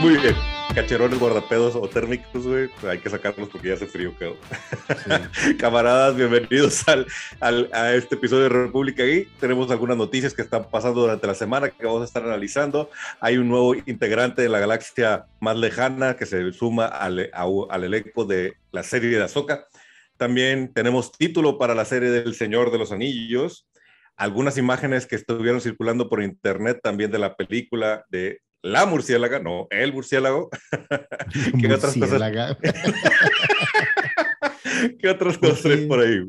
Muy bien. Cacherones, guardapedos o térmicos, güey, hay que sacarlos porque ya hace frío, creo. Camaradas, bienvenidos al, al, a este episodio de República Gay. Tenemos algunas noticias que están pasando durante la semana que vamos a estar analizando. Hay un nuevo integrante de la galaxia más lejana que se suma al, al elenco de la serie de Azoka. También tenemos título para la serie del Señor de los Anillos. Algunas imágenes que estuvieron circulando por internet también de la película de la murciélaga, no, el murciélago. ¿Qué otras cosas? ¿Qué otras cosas pues, por ahí?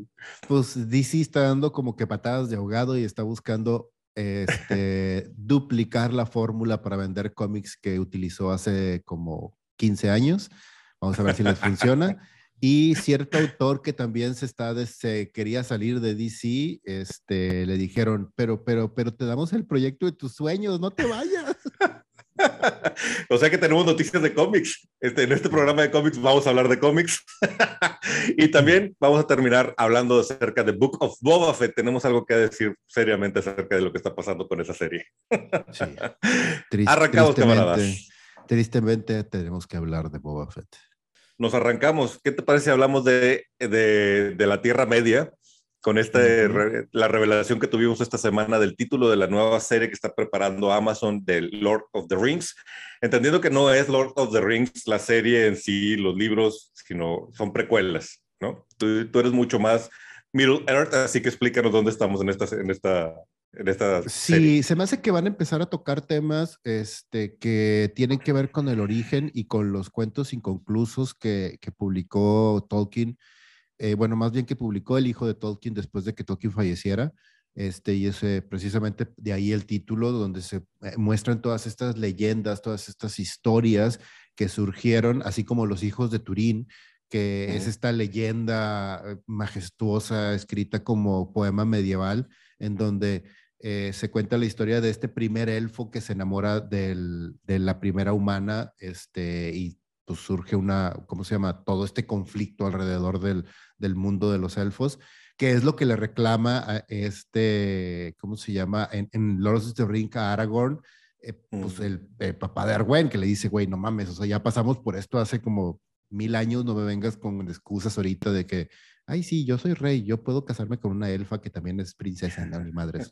Pues DC está dando como que patadas de ahogado y está buscando este, duplicar la fórmula para vender cómics que utilizó hace como 15 años. Vamos a ver si les funciona. Y cierto autor que también se está, se quería salir de DC, este, le dijeron, pero, pero, pero te damos el proyecto de tus sueños, no te vayas. o sea que tenemos noticias de cómics. Este, en este programa de cómics vamos a hablar de cómics. y también vamos a terminar hablando acerca de Book of Boba Fett. Tenemos algo que decir seriamente acerca de lo que está pasando con esa serie. sí. Arrancamos, camaradas. Tristemente tenemos que hablar de Boba Fett nos arrancamos. ¿Qué te parece si hablamos de, de, de la Tierra Media? Con esta, la revelación que tuvimos esta semana del título de la nueva serie que está preparando Amazon de Lord of the Rings, entendiendo que no es Lord of the Rings la serie en sí, los libros, sino son precuelas, ¿no? Tú, tú eres mucho más Middle Earth, así que explícanos dónde estamos en esta, en esta sí, se me hace que van a empezar a tocar temas este, que tienen que ver con el origen y con los cuentos inconclusos que, que publicó Tolkien. Eh, bueno, más bien que publicó el hijo de Tolkien después de que Tolkien falleciera. Este, y ese, precisamente de ahí el título, donde se eh, muestran todas estas leyendas, todas estas historias que surgieron, así como los hijos de Turín, que es esta leyenda eh, majestuosa escrita como poema medieval, en donde eh, se cuenta la historia de este primer elfo que se enamora del, de la primera humana este, y pues surge una, ¿cómo se llama? Todo este conflicto alrededor del, del mundo de los elfos, que es lo que le reclama a este, ¿cómo se llama? En, en the Rings a Aragorn, eh, pues el, papá de Arwen, que le dice, güey, no mames, o sea, ya pasamos por esto hace como mil años, no me vengas con excusas ahorita de que ay, sí, yo soy rey, yo puedo casarme con una elfa que también es princesa, no, mi madre,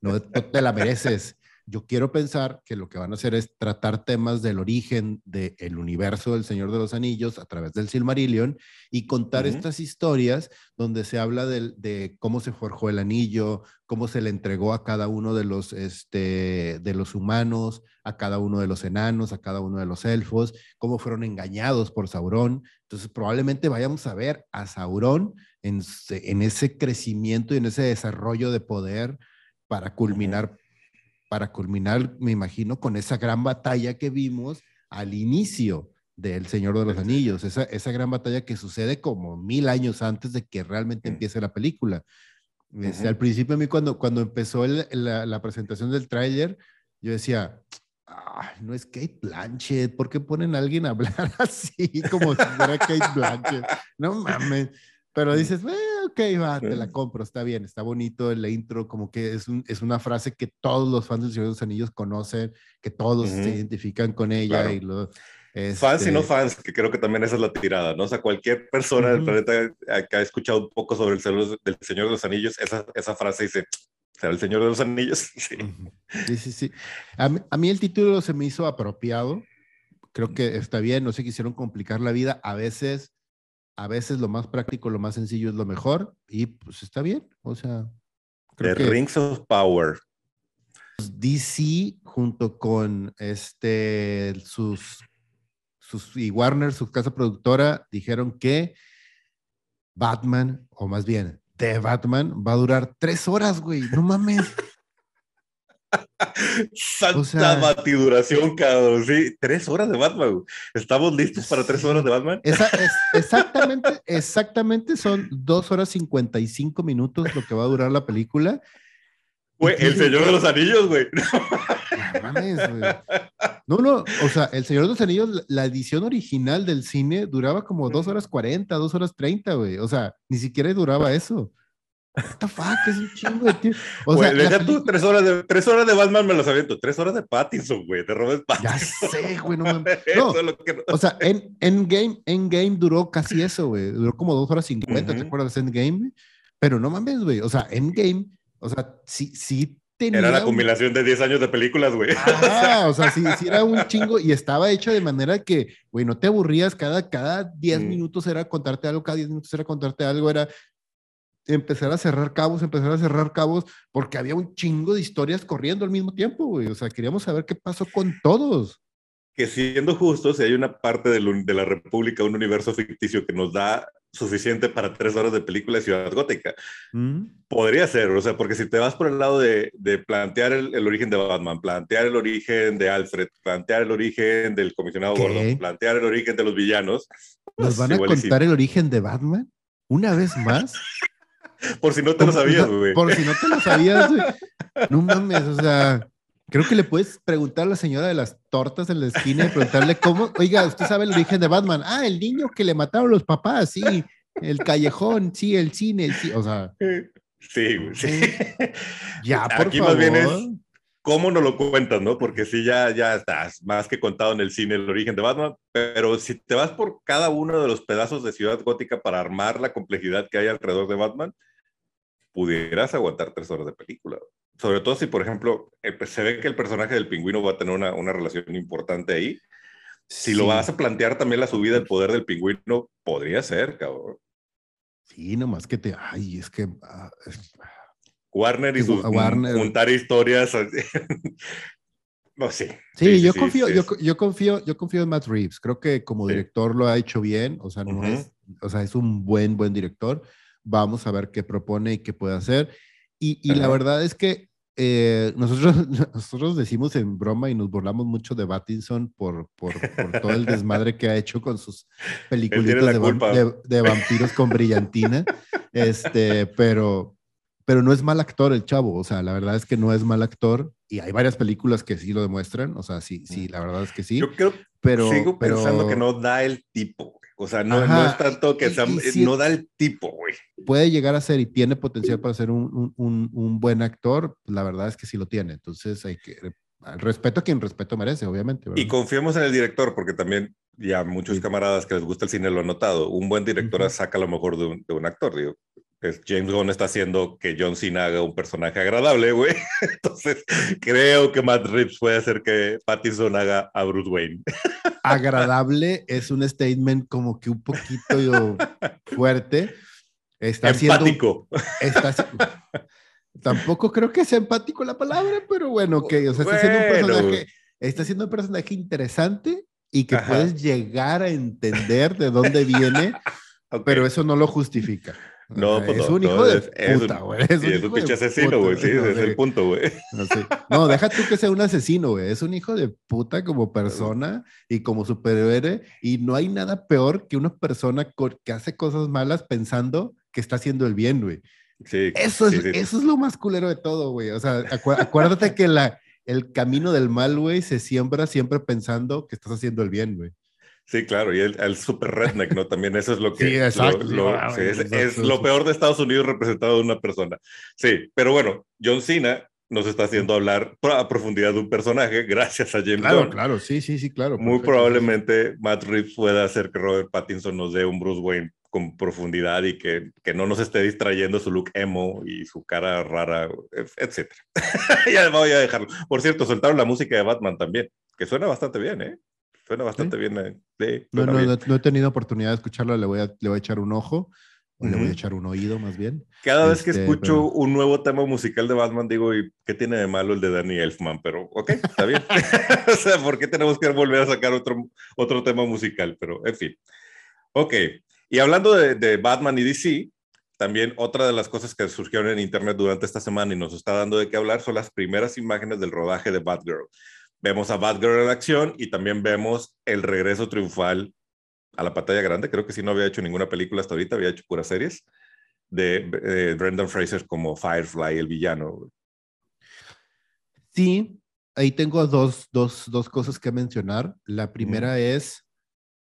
no, te la mereces. Yo quiero pensar que lo que van a hacer es tratar temas del origen del universo del Señor de los Anillos a través del Silmarillion y contar estas historias donde se habla de, de, cómo se forjó el anillo, cómo se le entregó a cada uno de los, este, de los humanos, a cada uno de los enanos, a cada uno de los elfos, cómo fueron engañados por Sauron. Entonces probablemente vayamos a ver a Sauron en, en ese crecimiento y en ese desarrollo de poder para culminar para culminar, me imagino, con esa gran batalla que vimos al inicio del Señor de los Anillos, esa, esa gran batalla que sucede como mil años antes de que realmente mm. empiece la película. Este, al principio a mí cuando, cuando empezó la, la, presentación del tráiler, yo decía, no es Kate Blanchett, ¿por qué ponen a alguien a hablar así como si fuera Kate Blanchett? No mames. Pero dices, eh, ok, va, te la compro, está bien, está bonito el intro, como que es, un, es una frase que todos los fans del Señor de los Anillos conocen, que todos se identifican con ella. Y lo, Fans y no este fans, que creo que también esa es la tirada, ¿no? O sea, cualquier persona del planeta que ha escuchado un poco sobre el del Señor de los Anillos, esa, esa frase dice, ¿será el Señor de los Anillos? Sí, sí, sí. sí. A, mí, a mí el título se me hizo apropiado, creo que está bien, no se quisieron complicar la vida, a veces a veces lo más práctico, lo más sencillo es lo mejor y pues está bien. O sea, The Rings of Power. DC junto con este sus, sus y Warner, su casa productora, dijeron que Batman, o más bien, The Batman va a durar tres horas, güey. No mames. Santa batiduración, cabrón. Sí, tres horas de Batman. ¿Estamos listos para tres horas de Batman? exactamente, exactamente son dos horas cincuenta y cinco minutos lo que va a durar la película. Güey, El Señor de los Anillos, güey. No, no, o sea, El Señor de los Anillos, la edición original del cine duraba como dos horas cuarenta, dos horas treinta, güey. O sea, ni siquiera duraba eso. What the fuck, es un chingo de tiempo. O sea, deja tú tres horas, de, tres horas de Batman me los aviento, tres horas de Pattinson, güey, de Robert Pattinson. Ya sé, güey, no mames. No, O sea, en Endgame, Endgame duró casi eso, güey, duró como dos horas cincuenta, ¿te acuerdas de Endgame? Pero no mames, güey, o sea, Endgame, o sea, sí, sí tenía... Era la combinación de 10 años de películas, güey. Ah, o sea, sí, sí era un chingo y estaba hecho de manera que, güey, no te aburrías, cada, cada 10 mm. minutos era contarte algo, cada 10 minutos era contarte algo, era empezar a cerrar cabos, empezar a cerrar cabos, porque había un chingo de historias corriendo al mismo tiempo, güey. O sea, queríamos saber qué pasó con todos. Que siendo justos, si hay una parte de, la República, un universo ficticio que nos da suficiente para tres horas de película de Ciudad Gótica. Mm. Podría ser, o sea, porque si te vas por el lado de, plantear el, origen de Batman, plantear el origen de Alfred, plantear el origen del comisionado Gordon, plantear el origen de los villanos. ¿Nos pues van a contar el origen de Batman? ¿Una vez más? Por si no te lo sabías, güey. Por si no te lo sabías, güey. No mames, o sea, creo que le puedes preguntar a la señora de las tortas en la esquina y preguntarle cómo, oiga, ¿usted sabe el origen de Batman? Ah, el niño que le mataron los papás, sí. El callejón, sí, el cine, sí. O sea. Sí, güey, sí. Ya, por Aquí más bien es cómo nos lo cuentas, ¿no? Porque sí, ya, ya estás más que contado en el cine el origen de Batman, pero si te vas por cada uno de los pedazos de Ciudad Gótica para armar la complejidad que hay alrededor de Batman, pudieras aguantar tres horas de película. Sobre todo si, por ejemplo, se ve que el personaje del pingüino va a tener una, una relación importante ahí. Si lo vas a plantear también la subida del poder del pingüino, podría ser, cabrón. Sí, nomás que te. Ay, es que. Ah, Warner y sus juntar historias. no sé. Sí, yo confío, yo, yo, confío, yo confío en Matt Reeves. Creo que como director lo ha hecho bien. O sea, no es, o sea, es un buen, buen director. Vamos a ver qué propone y qué puede hacer. Y, y la verdad es que eh, nosotros, nosotros decimos en broma y nos burlamos mucho de Battinson por, por, por todo el desmadre que ha hecho con sus películas de, de, vampiros con brillantina. Este, pero, pero no es mal actor el chavo. O sea, la verdad es que no es mal actor y hay varias películas que sí lo demuestran. O sea, sí, sí, la verdad es que sí. Yo creo, pero sigo pensando que no da el tipo. O sea, no, no es tanto que no da el tipo, güey. Puede llegar a ser y tiene potencial para ser un, un, un, buen actor, la verdad es que sí lo tiene. Entonces hay que respeto a quien respeto merece, obviamente. Y confiemos en el director, porque también ya muchos camaradas que les gusta el cine lo han notado. Un buen director saca lo mejor de un, de un actor. Digo, James Gunn está haciendo que John Cena haga un personaje agradable, güey. Entonces, creo que Matt Reeves puede hacer que Pattinson haga a Bruce Wayne. Agradable es un statement como que un poquito fuerte. Está empático. tampoco creo que sea empático la palabra, pero bueno, ok. O sea, está haciendo un personaje, está siendo un personaje interesante y que puedes llegar a entender de dónde viene, pero eso no lo justifica. No, pues es un hijo de puta, güey. Es, un, pinche asesino, güey. Sí, ese es el punto, güey. No, deja tú que sea un asesino, güey. Es un hijo de puta como persona y como superhéroe. Y no hay nada peor que una persona que hace cosas malas pensando que está haciendo el bien, güey. Sí, eso, es, eso es lo más culero de todo, güey. O sea, acuérdate que la, el camino del mal, güey, se siembra siempre pensando que estás haciendo el bien, güey. Sí, claro, y el, super redneck, ¿no? También eso es lo que... Sí, exacto. es, lo peor de Estados Unidos representado en una persona. Sí, pero bueno, John Cena nos está haciendo hablar a profundidad de un personaje gracias a James Claro, claro, sí, sí, sí, claro. Muy probablemente Matt Reeves pueda hacer que Robert Pattinson nos dé un Bruce Wayne con profundidad y que, que no nos esté distrayendo su look emo y su cara rara, etc. ya voy a dejarlo. Por cierto, soltaron la música de Batman también, que suena bastante bien, ¿eh? Suena bastante bien. Eh. no, no, no, he tenido oportunidad de escucharlo, le voy a, le voy a echar un ojo. Le voy a echar un oído más bien. Cada vez que este, escucho un nuevo tema musical de Batman, digo, ¿y qué tiene de malo el de Danny Elfman? Pero, ok, está bien. o sea, ¿por qué tenemos que volver a sacar otro, otro tema musical? Pero, en fin. Ok, y hablando de, de Batman y DC, también otra de las cosas que surgieron en Internet durante esta semana y nos está dando de qué hablar son las primeras imágenes del rodaje de Batgirl. Vemos a Batgirl en acción y también vemos el regreso triunfal a la pantalla grande. Creo que sí no había hecho ninguna película hasta ahorita, había hecho puras series de eh, Brendan Fraser como Firefly, el villano. Sí, ahí tengo dos, dos, dos cosas que mencionar. La primera es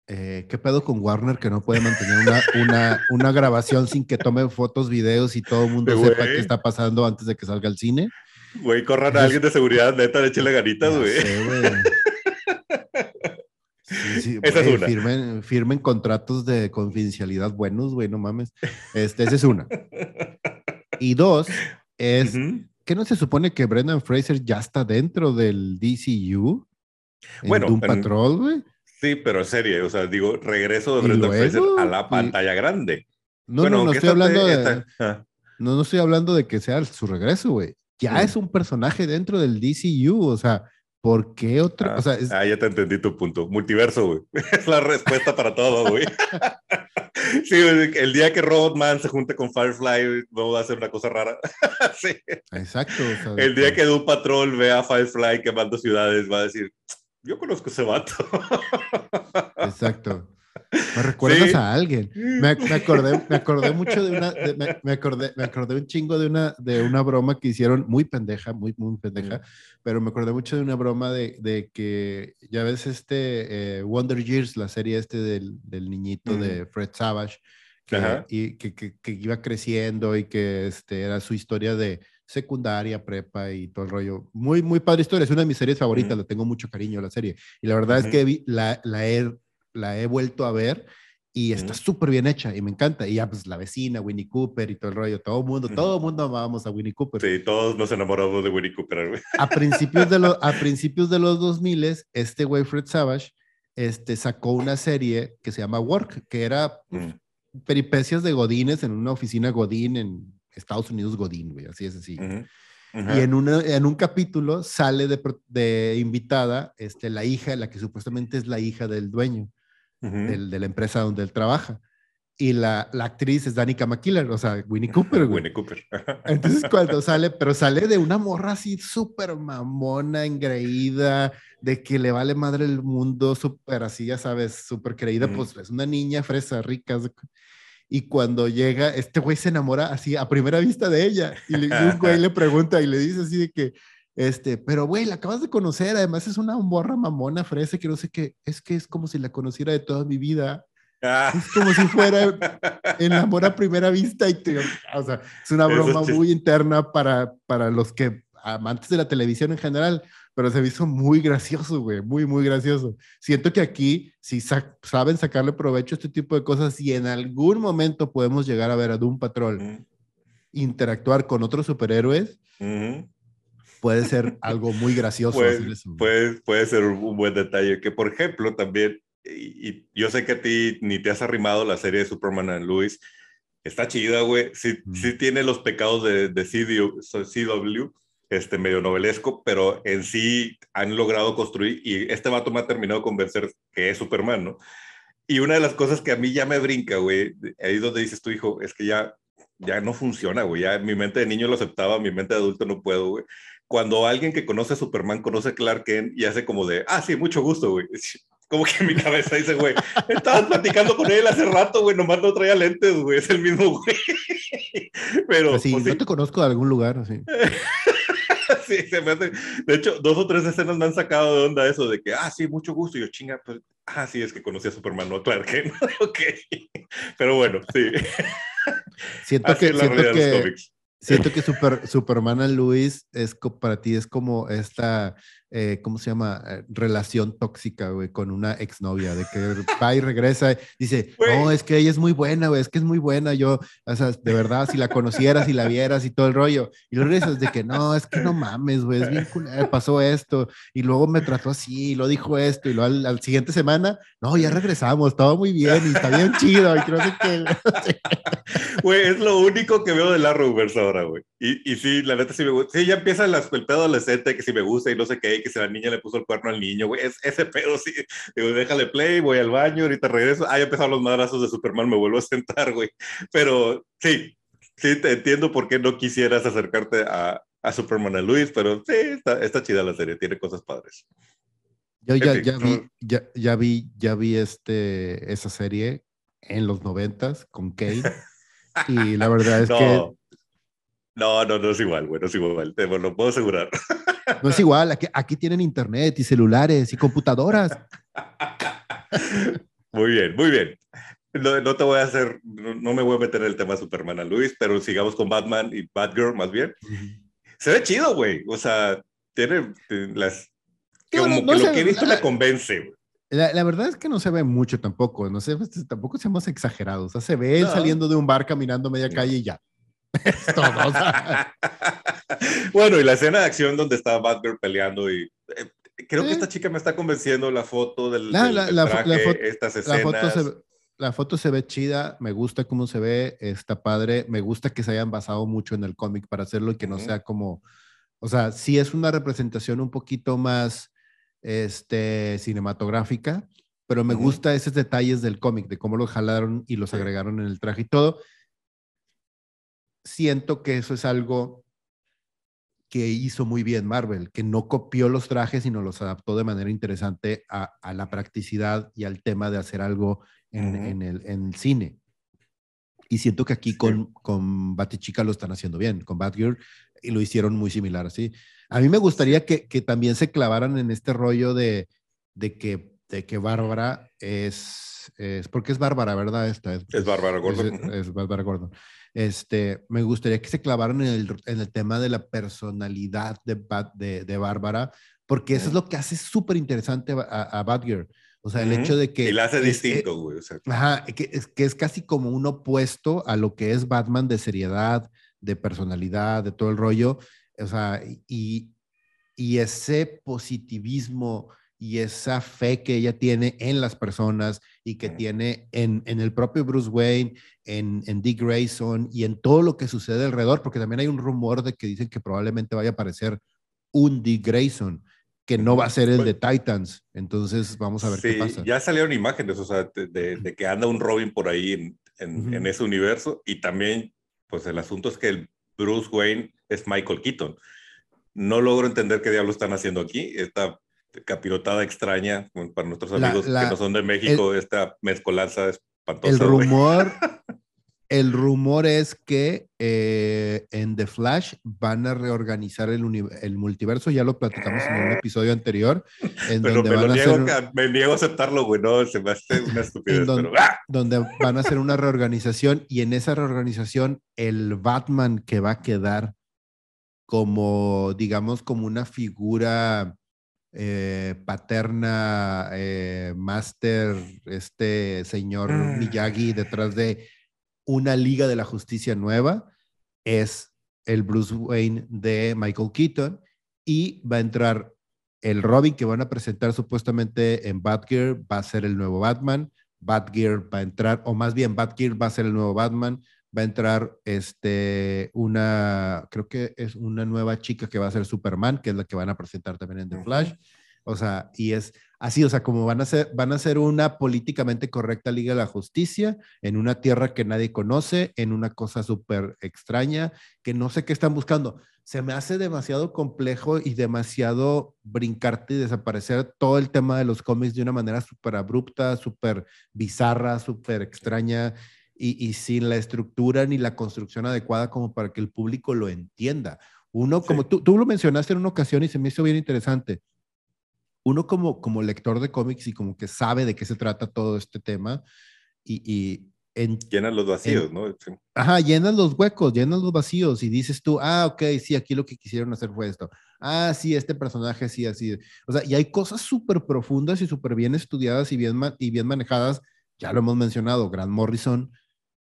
eh, ¿qué pedo con Warner que no puede mantener una, una, una grabación sin que tome fotos, videos y todo el mundo sepa qué está pasando antes de que salga al cine? Güey, corran a alguien de seguridad, neta, échale ganitas, güey. Esa es una. Firmen, firmen, contratos de confidencialidad buenos, güey, no mames. Este, esa es una. Y dos, es que no se supone que Brendan Fraser ya está dentro del DCU. bueno, un Patrol, güey. Sí, pero en serie, o sea, digo, regreso de Brendan Fraser a la pantalla grande. No, no, no estoy hablando de. Ah. No, no estoy hablando de que sea su regreso, güey. Ya es un personaje dentro del DCU, o sea, ¿por qué otro? Ah, ah, ya te entendí tu punto. Multiverso, güey. Es la respuesta para todo, güey. sí, el día que Robotman se junte con Firefly, vamos a hacer una cosa rara. sí. Exacto. el día que Doom Patrol vea a Firefly quemando ciudades, va a decir, yo conozco ese vato. Exacto. Me recuerdas a alguien. Me, acordé, me acordé mucho de una, me, acordé, me acordé un chingo de una, de una broma que hicieron muy pendeja, muy, muy pendeja, pero me acordé mucho de una broma de, de que, ya ves este eh, Wonder Years, la serie este del, del niñito de Fred Savage, que, y, que, que, que, iba creciendo y que este, era su historia de secundaria, prepa y todo el rollo. Muy, muy padre historia. Es una de mis series favoritas, la tengo mucho cariño la serie. Y la verdad es que vi, la, la, he, la he vuelto a ver y está súper bien hecha y me encanta. Y ya, pues la vecina, Winnie Cooper y todo el rollo, todo el mundo, todo el mundo amábamos a Winnie Cooper. Sí, todos nos enamoramos de Winnie Cooper. A principios de, los a principios de los 2000, este güey, Fred Savage, este, sacó una serie que se llama Work, que era peripecias de Godines en una oficina Godín en Estados Unidos Godín, güey, así es así. Y en, una, en un capítulo sale de, de, invitada este, la hija, la que supuestamente es la hija del dueño del, de la empresa donde él trabaja. Y la, la actriz es Danica McKiller, o sea, Winnie Cooper. Güey. Winnie Cooper. Entonces, cuando sale, pero sale de una morra así súper mamona, engreída, de que le vale madre el mundo, súper así, ya sabes, súper creída, pues es una niña fresa, rica. Y cuando llega, este güey se enamora así a primera vista de ella. Y, un güey le pregunta y le dice así de que, este, pero güey, la acabas de conocer, además es una morra mamona, fresa, que no sé qué, es que es como si la conociera de toda mi vida. Ah. Es como si fuera el amor a primera vista y te, o sea, es una broma muy interna para, para los que amantes de la televisión en general, pero se me hizo muy gracioso, güey, muy, muy gracioso. Siento que aquí, si saben sacarle provecho a este tipo de cosas, y en algún momento podemos llegar a ver a Doom Patrol interactuar con otros superhéroes, puede ser algo muy gracioso. Puede, puede, ser un buen detalle, que por ejemplo también, y, yo sé que a ti ni te has arrimado la serie de Superman and Louis, está chida, güey, sí, sí tiene los pecados de, de CW este, medio novelesco, pero en sí han logrado construir, y este vato me ha terminado de convencer que es Superman, ¿no? Y una de las cosas que a mí ya me brinca, güey, ahí donde dices tu hijo, es que ya, ya no funciona, güey, ya mi mente de niño lo aceptaba, mi mente de adulto no puedo, güey. Cuando alguien que conoce a Superman conoce a Clark Kent y hace como de, ah, sí, mucho gusto, güey. Como que en mi cabeza dice, güey, estabas platicando con él hace rato, güey, nomás no traía lentes, güey, es el mismo, güey. Pero. Pues sí, pues yo te conozco de algún lugar, así. sí, se me hace. De hecho, dos o tres escenas me han sacado de onda eso de que, ah, sí, mucho gusto. Y yo, chinga, pues, ah, sí, es que conocí a Superman, no Clark Kent. ok. Pero bueno, sí. Siento que, siento que, siento que Super, Superman Luis es para ti es como esta eh, ¿cómo se llama? Eh, relación tóxica, güey, con una exnovia, de que va y regresa, dice, no, es que ella es muy buena, güey, es que es muy buena, yo, o sea, de verdad, si la conocieras, si la vieras y todo el rollo, y luego regresas de que, no, es que no mames, güey, es bien culero, pasó esto, y luego me trató así, y lo dijo esto, y luego al, siguiente semana, no, ya regresamos, todo muy bien, y está bien chido, y creo que... Güey, es lo único que veo de la reversa ahora, güey, y, y sí, la neta sí me gusta, sí, ya empieza el pedo adolescente, que si me gusta y no sé qué, que si la niña le puso el cuerno al niño, güey. Es, ese pedo, sí. Digo, déjale play, voy al baño, ahorita regreso. Ah, ya empezaron los madrazos de Superman, me vuelvo a sentar, güey. Pero sí, sí, te entiendo por qué no quisieras acercarte a, a Superman a Luis, pero sí, está, está chida la serie, tiene cosas padres. Yo ya, ya, vi, ya, ya, vi, ya vi este, esa serie en los noventas con Kate y la verdad es que no, no, no es igual, güey, no es igual, te lo puedo asegurar. No es igual, aquí, aquí tienen internet y celulares y computadoras. Muy bien, muy bien. No, te voy a hacer, no, me voy a meter en el tema de Superman a Luis, pero sigamos con Batman y Batgirl más bien. Se ve chido, güey. O sea, tiene las... como que lo que he visto me convence, güey. La, verdad es que no se ve mucho tampoco, no sé, pues, tampoco seamos exagerados. O sea, se ve él saliendo de un bar caminando media calle y ya. Es todo. bueno, y la escena de acción donde está Batgirl peleando y eh, creo que esta chica me está convenciendo la foto del, la, traje, estas escenas. La foto, se, ve chida, me gusta cómo se ve, está padre, me gusta que se hayan basado mucho en el cómic para hacerlo y que no sea como, o sea, sí es una representación un poquito más este, cinematográfica, pero me gusta esos detalles del cómic, de cómo lo jalaron y los agregaron en el traje y todo. Siento que eso es algo que hizo muy bien Marvel, que no copió los trajes, sino los adaptó de manera interesante a, la practicidad y al tema de hacer algo en, el, cine. Y siento que aquí con, con Batichica lo están haciendo bien, con Batgirl, y lo hicieron muy similar así. A mí me gustaría que, que también se clavaran en este rollo de, de que, de que Bárbara es, es, porque es Bárbara, ¿verdad? Esta es, es Bárbara Gordon. Es, Bárbara Gordon. Este, me gustaría que se clavaran en el, en el tema de la personalidad de, de, de Bárbara, porque eso es lo que hace súper interesante a, a Batgirl. O sea, el hecho de que... Y la hace distinto, güey. ajá, que es, que es casi como un opuesto a lo que es Batman de seriedad, de personalidad, de todo el rollo. O sea, y, y ese positivismo y esa fe que ella tiene en las personas y que tiene en, en el propio Bruce Wayne, en, en, Dick Grayson y en todo lo que sucede alrededor, porque también hay un rumor de que dicen que probablemente vaya a aparecer un Dick Grayson, que no va a ser el de Titans. Entonces vamos a ver qué pasa. Ya salieron imágenes, o sea, de, de, que anda un Robin por ahí en, en, en, ese universo y también, pues el asunto es que el Bruce Wayne es Michael Keaton no logro entender qué diablos están haciendo aquí. Esta capirotada extraña para nuestros amigos que no son de México, esta mezcolanza espantosa. El rumor, el rumor es que eh, en The Flash van a reorganizar el, el, multiverso, ya lo platicamos en un episodio anterior. En pero donde me, van a niego, hacer... me niego a aceptarlo, güey, no, se me hace una estupidez. donde, ¡ah! donde van a hacer una reorganización y en esa reorganización el Batman que va a quedar como, digamos, como una figura eh, paterna, eh, máster, este señor mm. Miyagi detrás de una Liga de la Justicia nueva, es el Bruce Wayne de Michael Keaton y va a entrar el Robin que van a presentar supuestamente en Batgear, va a ser el nuevo Batman, Batgear va a entrar, o más bien Batgear va a ser el nuevo Batman, va a entrar este, una, creo que es una nueva chica que va a ser Superman, que es la que van a presentar también en The Flash. O sea, y es así, o sea, como van a ser, van a ser una políticamente correcta Liga de la Justicia en una tierra que nadie conoce, en una cosa súper extraña, que no sé qué están buscando. Se me hace demasiado complejo y demasiado brincarte y desaparecer todo el tema de los cómics de una manera súper abrupta, súper bizarra, súper extraña y, sin la estructura ni la construcción adecuada como para que el público lo entienda. Uno, como tú, tú lo mencionaste en una ocasión y se me hizo bien interesante, uno como, como lector de cómics y como que sabe de qué se trata todo este tema y... y en, llenan los vacíos, ¿no? Ajá, llenan los huecos, llenan los vacíos y dices tú, ah, ok, sí, aquí lo que quisieron hacer fue esto. Ah, sí, este personaje, sí, así. O sea, y hay cosas súper profundas y súper bien estudiadas y bien, y bien manejadas. Ya lo hemos mencionado, Grant Morrison,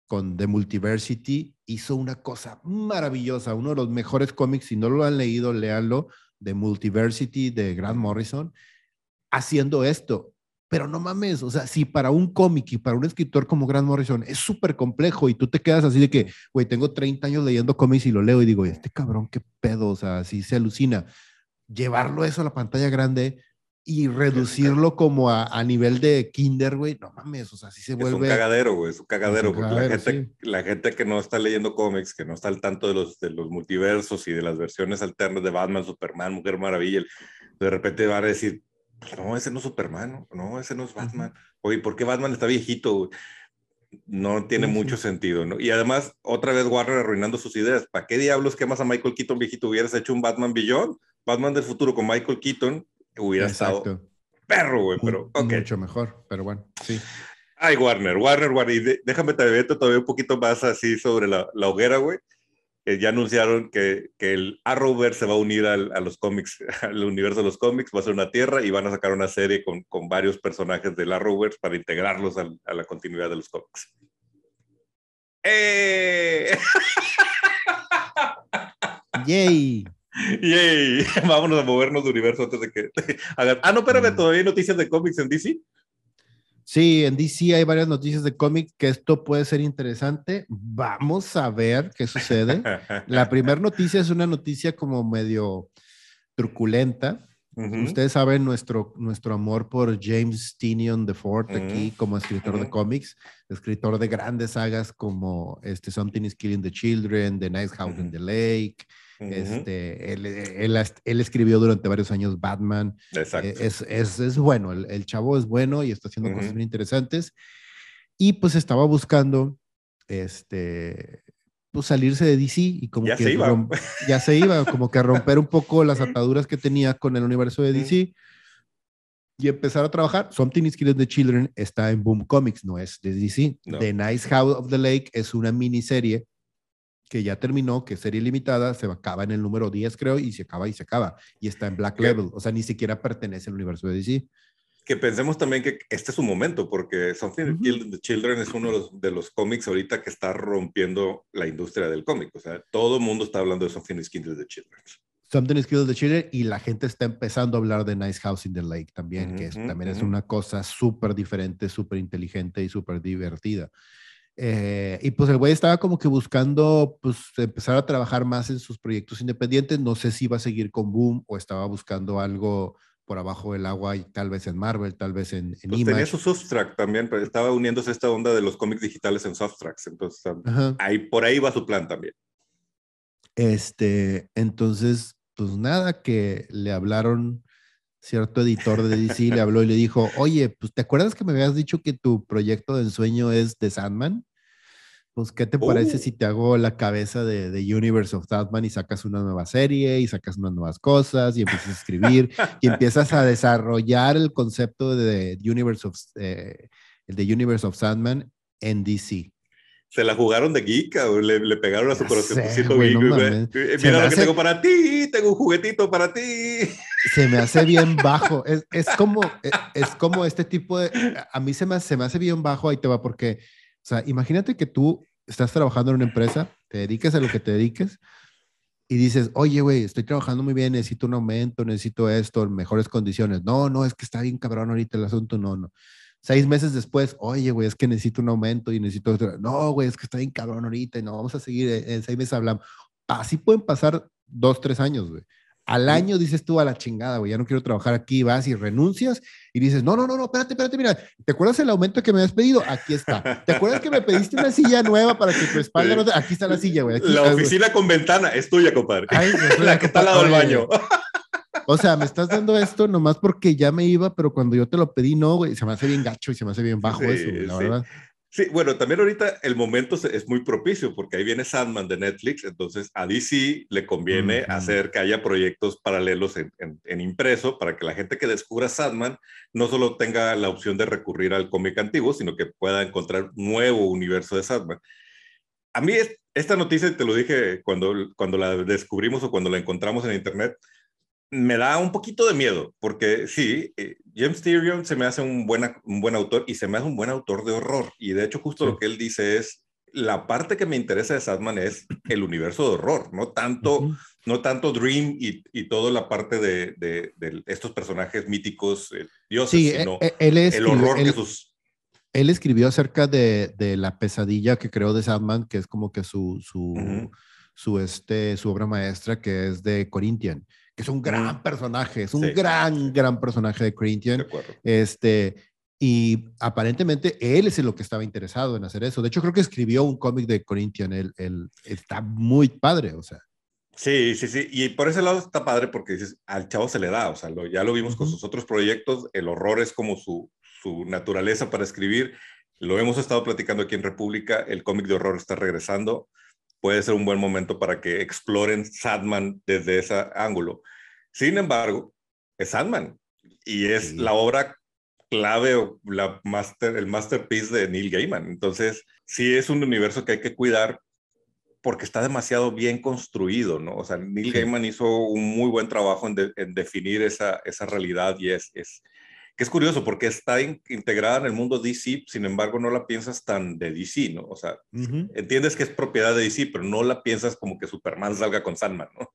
con The Multiversity, hizo una cosa maravillosa, uno de los mejores cómics, si no lo han leído, léanlo, The Multiversity de Grant Morrison, haciendo esto. Pero no mames, o sea, si para un cómic y para un escritor como Grant Morrison es súper complejo y tú te quedas así de que, güey, tengo 30 años leyendo cómics y lo leo y digo, este cabrón, qué pedo, o sea, así se alucina. Llevarlo eso a la pantalla grande y reducirlo como a, a, nivel de kinder, güey, no mames, o sea, así se vuelve. Es un cagadero, güey, es un cagadero, porque la, gente, la gente que no está leyendo cómics, que no está al tanto de los, de los multiversos y de las versiones alternas de Batman, Superman, Mujer Maravilla, de repente va a decir, no, ese no es Superman, no, ese no es Batman. Oye, ¿por qué Batman está viejito? No tiene mucho sentido, ¿no? Y además, otra vez Warner arruinando sus ideas. ¿Para qué diablos quemas a Michael Keaton viejito? Hubieras hecho un Batman Beyond, Batman del futuro con Michael Keaton, hubiera estado perro, güey, pero Mucho mejor, pero bueno, sí. Ay, Warner, Warner, Warner. Déjame te meto todavía un poquito más así sobre la, la hoguera, güey. ya anunciaron que, que, el Arrowverse se va a unir al, a los cómics, al universo de los cómics, va a ser una tierra y van a sacar una serie con, con varios personajes del Arrowverse para integrarlos al, a la continuidad de los cómics. ¡Eh! ¡Yay! ¡Yay! Vámonos a movernos de universo antes de que hagan. Ah, no, espérame, mm. todavía hay noticias de cómics en DC. Sí, en DC hay varias noticias de cómics que esto puede ser interesante. Vamos a ver qué sucede. La primera noticia es una noticia como medio truculenta. Ustedes saben nuestro, nuestro amor por James Tinion IV aquí como escritor de cómics, escritor de grandes sagas como este, Something is Killing the Children, The Nice House in the Lake. Este, él, él, él, escribió durante varios años Batman. Exacto. Es, es, es bueno, el, el, chavo es bueno y está haciendo cosas muy interesantes. Y pues estaba buscando este, pues, salirse de DC y como ya que se iba. ya se iba, como que a romper un poco las ataduras que tenía con el universo de DC y empezar a trabajar. Something is Killing the Children está en Boom Comics, no es de DC. The Nice House of the Lake es una miniserie que ya terminó, que es serie limitada, se acaba en el número 10 creo y se acaba y se acaba y está en Black Level, o sea, ni siquiera pertenece al universo de DC que pensemos también que este es su momento, porque Something Kill the Children es uno de los, cómics ahorita que está rompiendo la industria del cómic. O sea, todo el mundo está hablando de Something is Kill the Children. Something is Kill the Children y la gente está empezando a hablar de Nice House in the Lake también, que también es una cosa súper diferente, súper inteligente y súper divertida. Eh, y pues el güey estaba como que buscando pues empezar a trabajar más en sus proyectos independientes. No sé si iba a seguir con Boom o estaba buscando algo por abajo del agua y tal vez en Marvel, tal vez en, en pues Tenía su Substract también, pero estaba uniéndose a esta onda de los cómics digitales en Substracts, entonces ahí, por ahí va su plan también. Este, entonces, pues nada, que le hablaron, cierto editor de DC le habló y le dijo, oye, pues ¿te acuerdas que me habías dicho que tu proyecto de ensueño es de Sandman? pues, ¿qué te parece oh. si te hago la cabeza de, de, Universe of Batman y sacas una nueva serie y sacas unas nuevas cosas y empiezas a escribir y empiezas a desarrollar el concepto de Universe of, eh, el de Universe of Sandman en DC? Se la jugaron de geek, le, le pegaron a su corazoncito geek. Eh, mira lo que tengo para ti, tengo un juguetito para ti. Se me hace bien bajo. Es, es como, es, es, como este tipo de. A mí se me, se me hace bien bajo, ahí te va, porque o sea, imagínate que tú estás trabajando en una empresa, te dediques a lo que te dediques y dices, oye, güey, estoy trabajando muy bien, necesito un aumento, necesito esto, mejores condiciones. No, no, es que está bien cabrón ahorita el asunto, no, no. Seis meses después, oye, güey, es que necesito un aumento y necesito otro. No, güey, es que está bien cabrón ahorita y no, vamos a seguir, en seis meses hablamos. Así pueden pasar dos, tres años, güey. Al año dices tú a la chingada, güey, ya no quiero trabajar aquí, vas y renuncias y dices, no, no, no, no, espérate, espérate, mira, ¿te acuerdas el aumento que me has pedido? Aquí está. ¿Te acuerdas que me pediste una silla nueva para que tu espalda no te... Aquí está la silla, güey. la oficina con ventana es tuya, compadre. Ay, la que está al lado del baño. O sea, me estás dando esto nomás porque ya me iba, pero cuando yo te lo pedí, no, güey, se me hace bien gacho y se me hace bien bajo eso, la verdad. Sí, bueno, también ahorita el momento es muy propicio porque ahí viene Sandman de Netflix, entonces a DC le conviene hacer que haya proyectos paralelos en, impreso para que la gente que descubra Sandman no solo tenga la opción de recurrir al cómic antiguo, sino que pueda encontrar un nuevo universo de Sandman. A mí esta noticia, te lo dije cuando, cuando la descubrimos o cuando la encontramos en internet, me da un poquito de miedo, porque sí, eh, James Tyrion se me hace un, buena, un buen autor y se me hace un buen autor de horror. Y de hecho, justo lo que él dice es, la parte que me interesa de Sadman es el universo de horror, no tanto, no tanto Dream y, y toda la parte de, de, estos personajes míticos eh, dioses, sino e, e, el horror que sus... Él escribió acerca de, de, la pesadilla que creó de Sadman, que es como que su, su, su, este, su obra maestra, que es de Corinthian que es un gran personaje, es un gran, gran personaje de Corinthian. Este, y aparentemente él es el lo que estaba interesado en hacer eso. De hecho, creo que escribió un cómic de Corinthian. Él, él, está muy padre, o sea. Sí, sí, sí. Y por ese lado está padre porque dices, al chavo se le da, o sea, lo, ya lo vimos con sus otros proyectos, el horror es como su, su naturaleza para escribir. Lo hemos estado platicando aquí en República, el cómic de horror está regresando puede ser un buen momento para que exploren Sadman desde ese ángulo. Sin embargo, es Sadman y es la obra clave o la master, el masterpiece de Neil Gaiman. Entonces, sí es un universo que hay que cuidar porque está demasiado bien construido, ¿no? O sea, Neil Gaiman hizo un muy buen trabajo en, en definir esa, esa realidad y es, es, que es curioso porque está integrada en el mundo DC, sin embargo no la piensas tan de DC, ¿no? O sea, entiendes que es propiedad de DC, pero no la piensas como que Superman salga con Sandman, ¿no?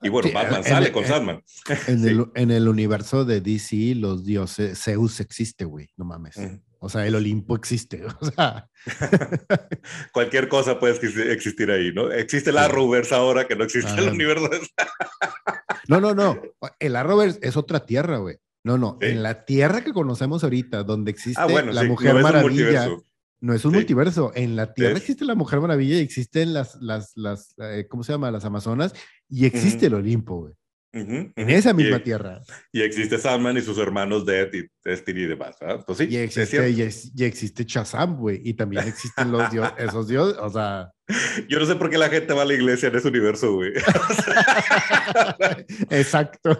Y bueno, Batman sale con Sandman. En, el, en, el, universo de DC, los dioses, Zeus existe, güey, no mames. O sea, el Olimpo existe. O sea. Cualquier cosa puede existir ahí, ¿no? Existe el Arrowverse ahora que no existe el universo. no, no, no. El Arrowverse es otra tierra, güey. No, no, en la Tierra que conocemos ahorita, donde existe ah, la Mujer Maravilla, no es un multiverso. En la Tierra existe la Mujer Maravilla y existen las, las, las eh, ¿cómo se llama? Las Amazonas y existe el Olimpo, güey. En esa misma tierra. Y existe Sandman y sus hermanos y Destiny y demás. Pues sí, y existe, y, existe Shazam, güey. Y también existen los dioses, esos dioses, o sea. Yo no sé por qué la gente va a la iglesia en ese universo, güey. Exacto.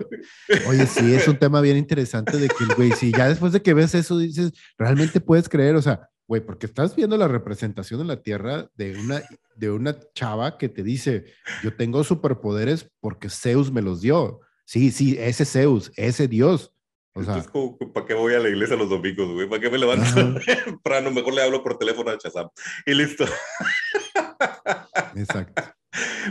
Oye, sí, es un tema bien interesante de que, güey, si ya después de que ves eso dices, realmente puedes creer, o sea, güey, porque estás viendo la representación en la Tierra de una de una chava que te dice, yo tengo superpoderes porque Zeus me los dio. Sí, sí, ese Zeus, ese Dios. O sea, ¿para qué voy a la iglesia los domingos, güey? ¿Para qué me levanto temprano? Mejor le hablo por teléfono a Chazam. Y listo. Exacto.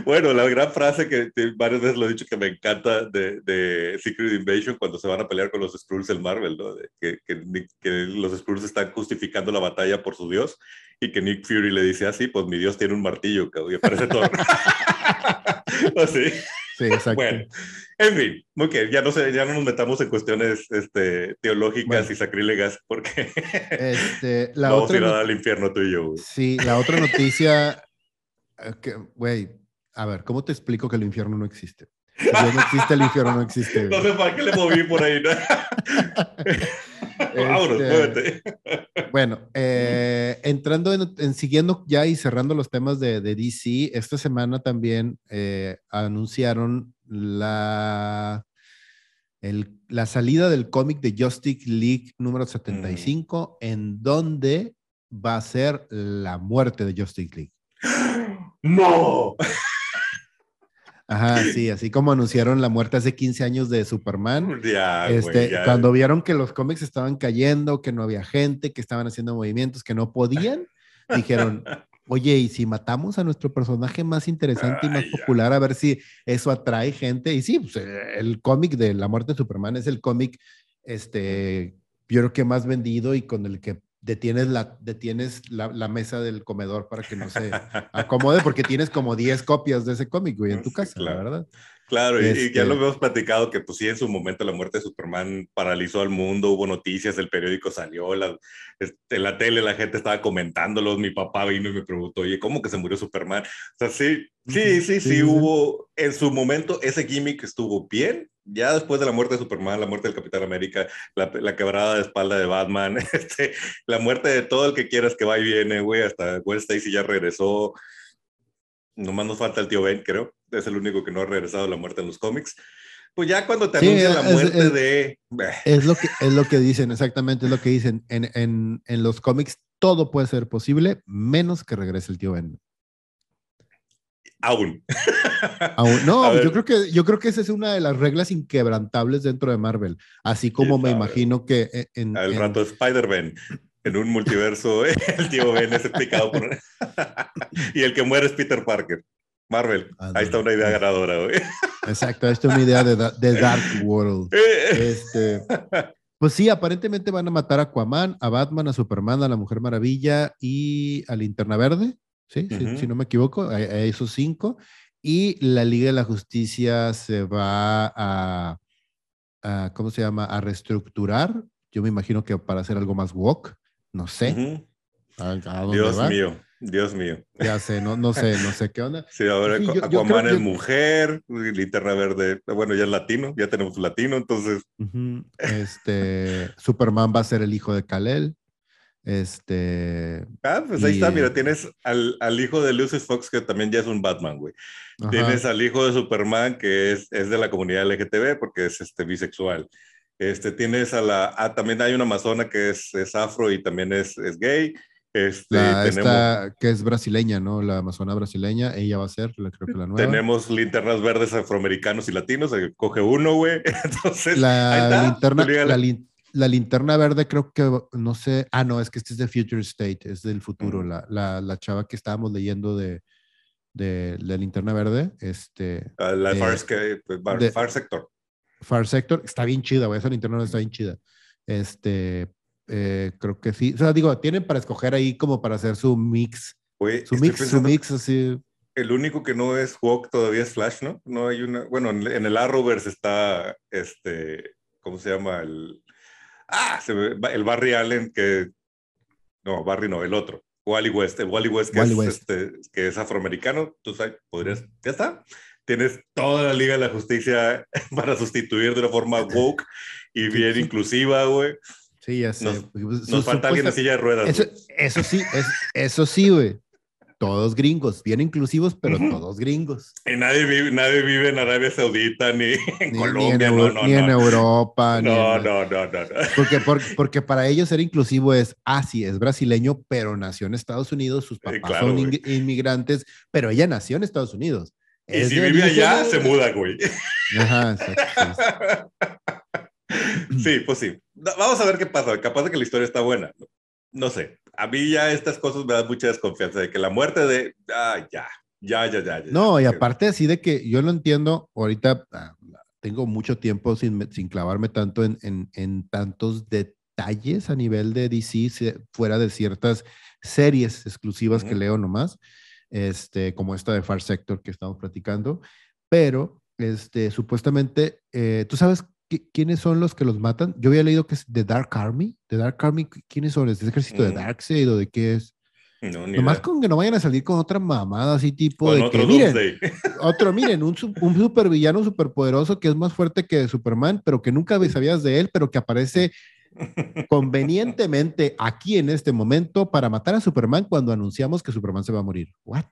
Bueno, la gran frase que varias veces lo he dicho que me encanta de, de Secret Invasion cuando se van a pelear con los Skrulls el Marvel, ¿no? que, que, que, los Skrulls están justificando la batalla por su dios y que Nick Fury le dice así, pues mi dios tiene un martillo, que parece todo. Así. Sí, exacto. Bueno, en fin, muy bien, ya no, sé, ya no nos metamos en cuestiones este, teológicas y sacrílegas porque este, la vamos otra a ir a dar al infierno tú y yo. Sí, la otra noticia güey, a ver, ¿cómo te explico que el infierno no existe? no existe, el infierno no existe. No sé para qué le moví por ahí. ¿no? este, bueno, eh, entrando en, siguiendo ya y cerrando los temas de, de DC, esta semana también eh, anunciaron la, el, la salida del cómic de Justice League número 75, mm. en donde va a ser la muerte de Justice League. ¡No! Ajá, sí, así como anunciaron la muerte hace 15 años de Superman. Ya, este, Cuando vieron que los cómics estaban cayendo, que no había gente, que estaban haciendo movimientos, que no podían, dijeron, oye, ¿y si matamos a nuestro personaje más interesante y más popular a ver si eso atrae gente? Y sí, pues, el cómic de la muerte de Superman es el cómic, este, yo creo que más vendido y con el que detienes la, detienes la, la, mesa del comedor para que no se acomode, porque tienes como 10 copias de ese cómic, güey, en tu casa, la verdad. Claro, y, ya lo este hemos platicado que pues sí, en su momento la muerte de Superman paralizó al mundo, hubo noticias, el periódico salió, la, este, en la tele la gente estaba comentándolo, mi papá vino y me preguntó, oye, ¿cómo que se murió Superman? O sea, sí, sí, sí, sí, hubo, en su momento ese gimmick estuvo bien, ya después de la muerte de Superman, la muerte del Capitán América, la, la quebrada de espalda de Batman, este, la muerte de todo el que quieras que va y viene, güey, hasta Gwen Stacy ya regresó, nomás nos falta el tío Ben, creo es el único que no ha regresado a la muerte en los cómics. Pues ya cuando te anuncian la muerte de... Es lo, que, es lo que dicen, exactamente, es lo que dicen. En, en, en los cómics todo puede ser posible, menos que regrese el tío Ben. Aún. Aún. No, yo creo, que, yo creo que esa es una de las reglas inquebrantables dentro de Marvel. Así como me imagino que e, en. Al rato Spider-Man. En un multiverso, el tío Ben es explicado por. y el que muere es Peter Parker. Marvel. Ahí está una idea ganadora, güey. Exacto, esta es una idea de, de Dark World. Este, pues sí, aparentemente van a matar a Aquaman, a Batman, a Superman, a la Mujer Maravilla y a Linterna Verde. ¿Sí? si, no me equivoco, a, esos cinco. Y la Liga de la Justicia se va a, a, ¿cómo se llama? A reestructurar. Yo me imagino que para hacer algo más woke, no sé. Dios mío. Dios mío. Ya sé, no, no sé, no sé qué onda. Sí, ahora Aquaman es mujer, Linterna Verde, bueno, ya es latino, ya tenemos latino, entonces. Este, Superman va a ser el hijo de Kalel. Este. Ah, pues ahí está, mira, tienes al, al, hijo de Lucius Fox, que también ya es un Batman, güey. Tienes al hijo de Superman, que es, es de la comunidad LGTB, porque es este bisexual. Este, tienes a la, ah, también hay una amazona que es, es afro y también es, es gay. Este, la, esta, que es brasileña, ¿no? La amazona brasileña, ella va a ser, creo que la nueva. Tenemos linternas verdes afroamericanos y latinos, coge uno, güey. Entonces, la linterna, la, linterna verde creo que, no sé, ah, no, es que este es de Future State, es del futuro, la, la, la, chava que estábamos leyendo de, de, la linterna verde, este... Ah, la eh, Far, Far, Sector. Far Sector, está bien chida, güey, esa linterna está bien chida. Este, eh, creo que sí. O sea, digo, tienen para escoger ahí como para hacer su mix. su mix, su mix, así. El único que no es Walk todavía es Flash, ¿no? No hay una. Bueno, en el Arrowverse está este. ¿Cómo se llama? El. Ah, se el Barry Allen que. No, Barry no, el otro. Wally West. El Wally West que, es, Este, que es afroamericano. Tú sabes, podrías. Ya está. Tienes toda la Liga de la Justicia para sustituir de una forma woke y bien inclusiva, güey. Sí, ya sé. Nos, falta alguien en silla de ruedas. Eso, eso sí, es, eso sí, güey. Todos gringos, bien inclusivos, pero todos gringos. Y nadie vive, nadie vive en Arabia Saudita, ni en Colombia, ni en, no, ni en Europa. No, no, no, no, Porque, porque, para ellos ser inclusivo es, ah, sí, es brasileño, pero nació en Estados Unidos, sus papás son inmigrantes, pero ella nació en Estados Unidos. Y si vive allá, se muda, güey. Ajá, exacto. Sí, pues sí. Vamos a ver qué pasa. Capaz de que la historia está buena. No sé. A mí ya estas cosas me dan mucha desconfianza de que la muerte de. Ah, ya. Ya, ya, ya. No, y aparte así de que yo lo entiendo. Ahorita ah, tengo mucho tiempo sin, sin clavarme tanto en, en, en, tantos detalles a nivel de DC, fuera de ciertas series exclusivas que leo nomás, este, como esta de Far Sector que estamos platicando. Pero, este, supuestamente, eh, tú sabes ¿quiénes son los que los matan? Yo había leído que es The Dark Army. ¿The Dark Army quiénes son? ¿Es el ejército de mm. Darkseid o de qué es? No, Nomás con que no vayan a salir con otra mamada así tipo de otro que, miren, otro, miren, un, un supervillano superpoderoso que es más fuerte que Superman, pero que nunca sabías de él, pero que aparece convenientemente aquí en este momento para matar a Superman cuando anunciamos que Superman se va a morir. What?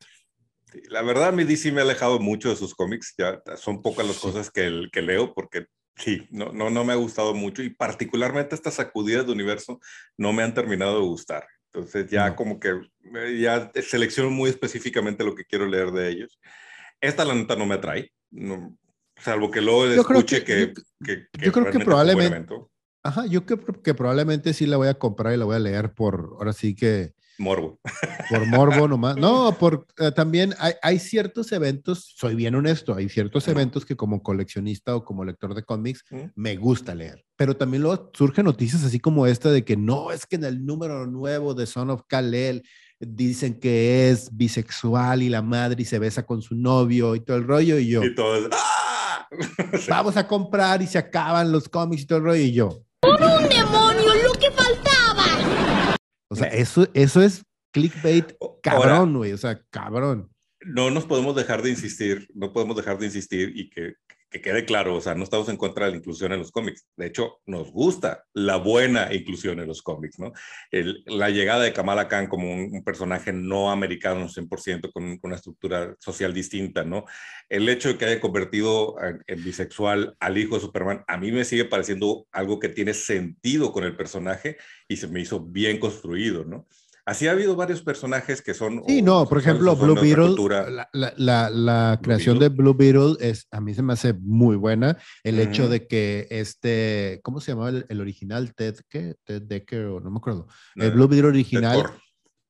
La verdad, a mí DC me ha alejado mucho de sus cómics. Ya son pocas las cosas que, que leo porque Sí, no, no, no me ha gustado mucho y particularmente estas sacudidas de universo no me han terminado de gustar. Entonces ya como que eh, ya selecciono muy específicamente lo que quiero leer de ellos. Esta la neta no me atrae, salvo que luego escuche que, que, Yo creo que probablemente... Ajá, yo creo que probablemente sí la voy a comprar y la voy a leer por, ahora sí que Morbo. Por morbo nomás. No, por, eh, también hay, hay, ciertos eventos, soy bien honesto, hay ciertos eventos que como coleccionista o como lector de cómics me gusta leer. Pero también luego surgen noticias así como esta de que no, es que en el número nuevo de Son of Kal-El dicen que es bisexual y la madre y se besa con su novio y todo el rollo y yo. Y todo ¡ah! Vamos a comprar y se acaban los cómics y todo el rollo y yo. ¡Por un demonio! O sea, eso, eso es clickbait cabrón, güey. O sea, cabrón. No nos podemos dejar de insistir, no podemos dejar de insistir y que, que, quede claro, o sea, no estamos en contra de la inclusión en los cómics. De hecho, nos gusta la buena inclusión en los cómics, ¿no? La llegada de Kamala Khan como un, personaje no americano 100% con, con, una estructura social distinta, ¿no? El hecho de que haya convertido en bisexual al hijo de Superman, a mí me sigue pareciendo algo que tiene sentido con el personaje y se me hizo bien construido, ¿no? Así ha habido varios personajes que son. Sí, no, por ejemplo, Blue Beetle. La, la, la creación de Blue Beetle es, a mí se me hace muy buena. El hecho de que este, ¿cómo se llamaba el, original? Ted, ¿qué? Ted Decker, o no me acuerdo. El Blue Beetle original.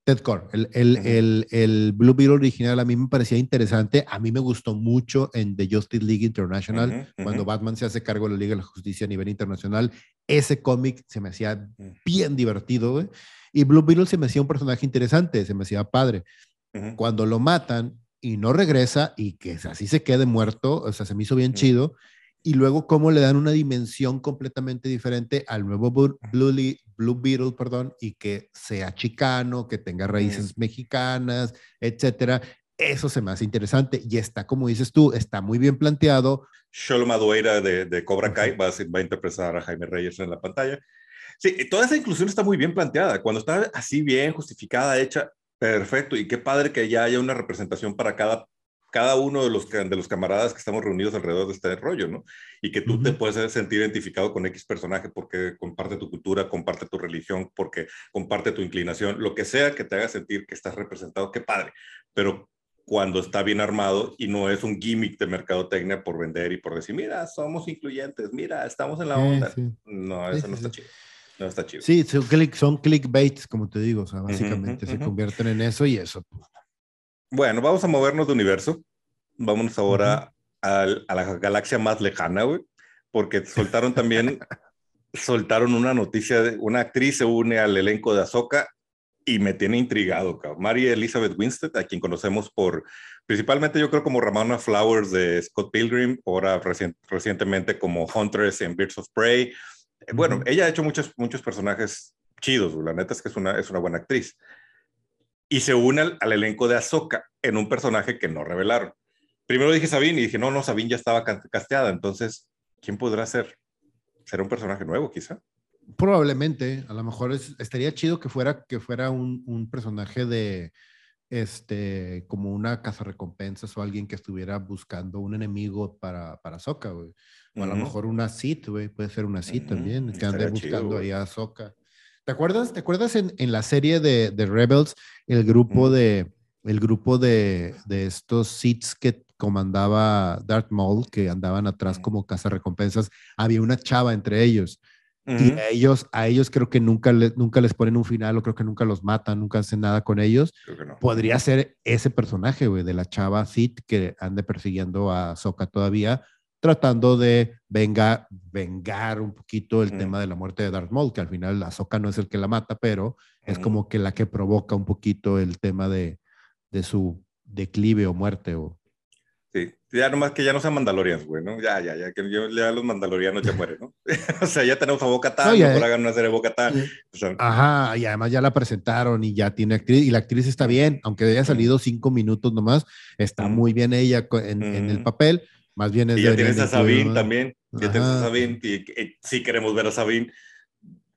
Ted Core. El, el, el, el, Blue Beetle original a mí me parecía interesante. A mí me gustó mucho en The Justice League International, cuando Batman se hace cargo de la Liga de la Justicia a nivel internacional. Ese cómic se me hacía bien divertido, güey. Y Blue Beetle se me hacía un personaje interesante, se me hacía padre. Cuando lo matan y no regresa y que así se quede muerto, o sea, se me hizo bien chido. Y luego cómo le dan una dimensión completamente diferente al nuevo Blue, Blue, Beetle, perdón, y que sea chicano, que tenga raíces mexicanas, etcétera. Eso se me hace interesante y está, como dices tú, está muy bien planteado. Sholom Madueira de, de Cobra Kai va a, va a interpretar a Jaime Reyes en la pantalla. Sí, toda esa inclusión está muy bien planteada. Cuando está así bien justificada, hecha, perfecto. Y qué padre que ya haya una representación para cada cada uno de los, de los camaradas que estamos reunidos alrededor de este rollo, ¿no? Y que tú te puedes sentir identificado con X personaje porque comparte tu cultura, comparte tu religión, porque comparte tu inclinación, lo que sea que te haga sentir que estás representado, qué padre. Pero cuando está bien armado y no es un gimmick de mercadotecnia por vender y por decir, mira, somos incluyentes, mira, estamos en la onda. No, eso no está chido. No está chido. Sí, son, click, son clickbaits, como te digo, o sea, básicamente se convierten en eso y eso. Bueno, vamos a movernos de universo. Vámonos ahora a la galaxia más lejana, güey, porque soltaron también, soltaron una noticia de una actriz se une al elenco de Ahsoka y me tiene intrigado, cabrón. Mary Elizabeth Winstead, a quien conocemos por, principalmente yo creo como Ramona Flowers de Scott Pilgrim, ahora recientemente como Huntress en Birds of Prey. Bueno, ella ha hecho muchos, muchos personajes chidos, la neta es que es una, es una buena actriz. Y se une al, elenco de Ahsoka en un personaje que no revelaron. Primero dije Sabine y dije, no, no, Sabine ya estaba casteada, entonces, ¿quién podrá ser? ¿Será un personaje nuevo quizá? Probablemente, a lo mejor estaría chido que fuera, que fuera un, un, personaje de, este, como una recompensas o alguien que estuviera buscando un enemigo para, para Soka, güey. O a lo mejor una Sith, güey, puede ser una Sith también, que ande buscando ahí a Soka. ¿Te acuerdas, ¿te acuerdas en, en la serie de, de, Rebels, el grupo de, el grupo de, de estos Siths que comandaba Darth Maul, que andaban atrás como recompensas había una chava entre ellos. Y a ellos, a ellos creo que nunca, nunca les ponen un final o creo que nunca los matan, nunca hacen nada con ellos. Podría ser ese personaje, güey, de la chava Sith que ande persiguiendo a Soka todavía, tratando de venga, vengar un poquito el tema de la muerte de Darth Maul, que al final la Soka no es el que la mata, pero es como que la que provoca un poquito el tema de, de su declive o muerte o Sí, ya nomás que ya no sean mandalorianos, güey, ¿no? Ya, ya, ya, que ya los mandalorianos ya mueren, ¿no? o sea, ya tenemos a Boca Tan, no, hagan una serie de Boca Tan. Ajá, y además ya la presentaron y ya tiene actriz, y la actriz está bien, aunque haya salido cinco minutos nomás, está muy bien ella en, el papel, más bien es Y ya tienes a Sabine también, ya tienes a Sabine, y, sí queremos ver a Sabine,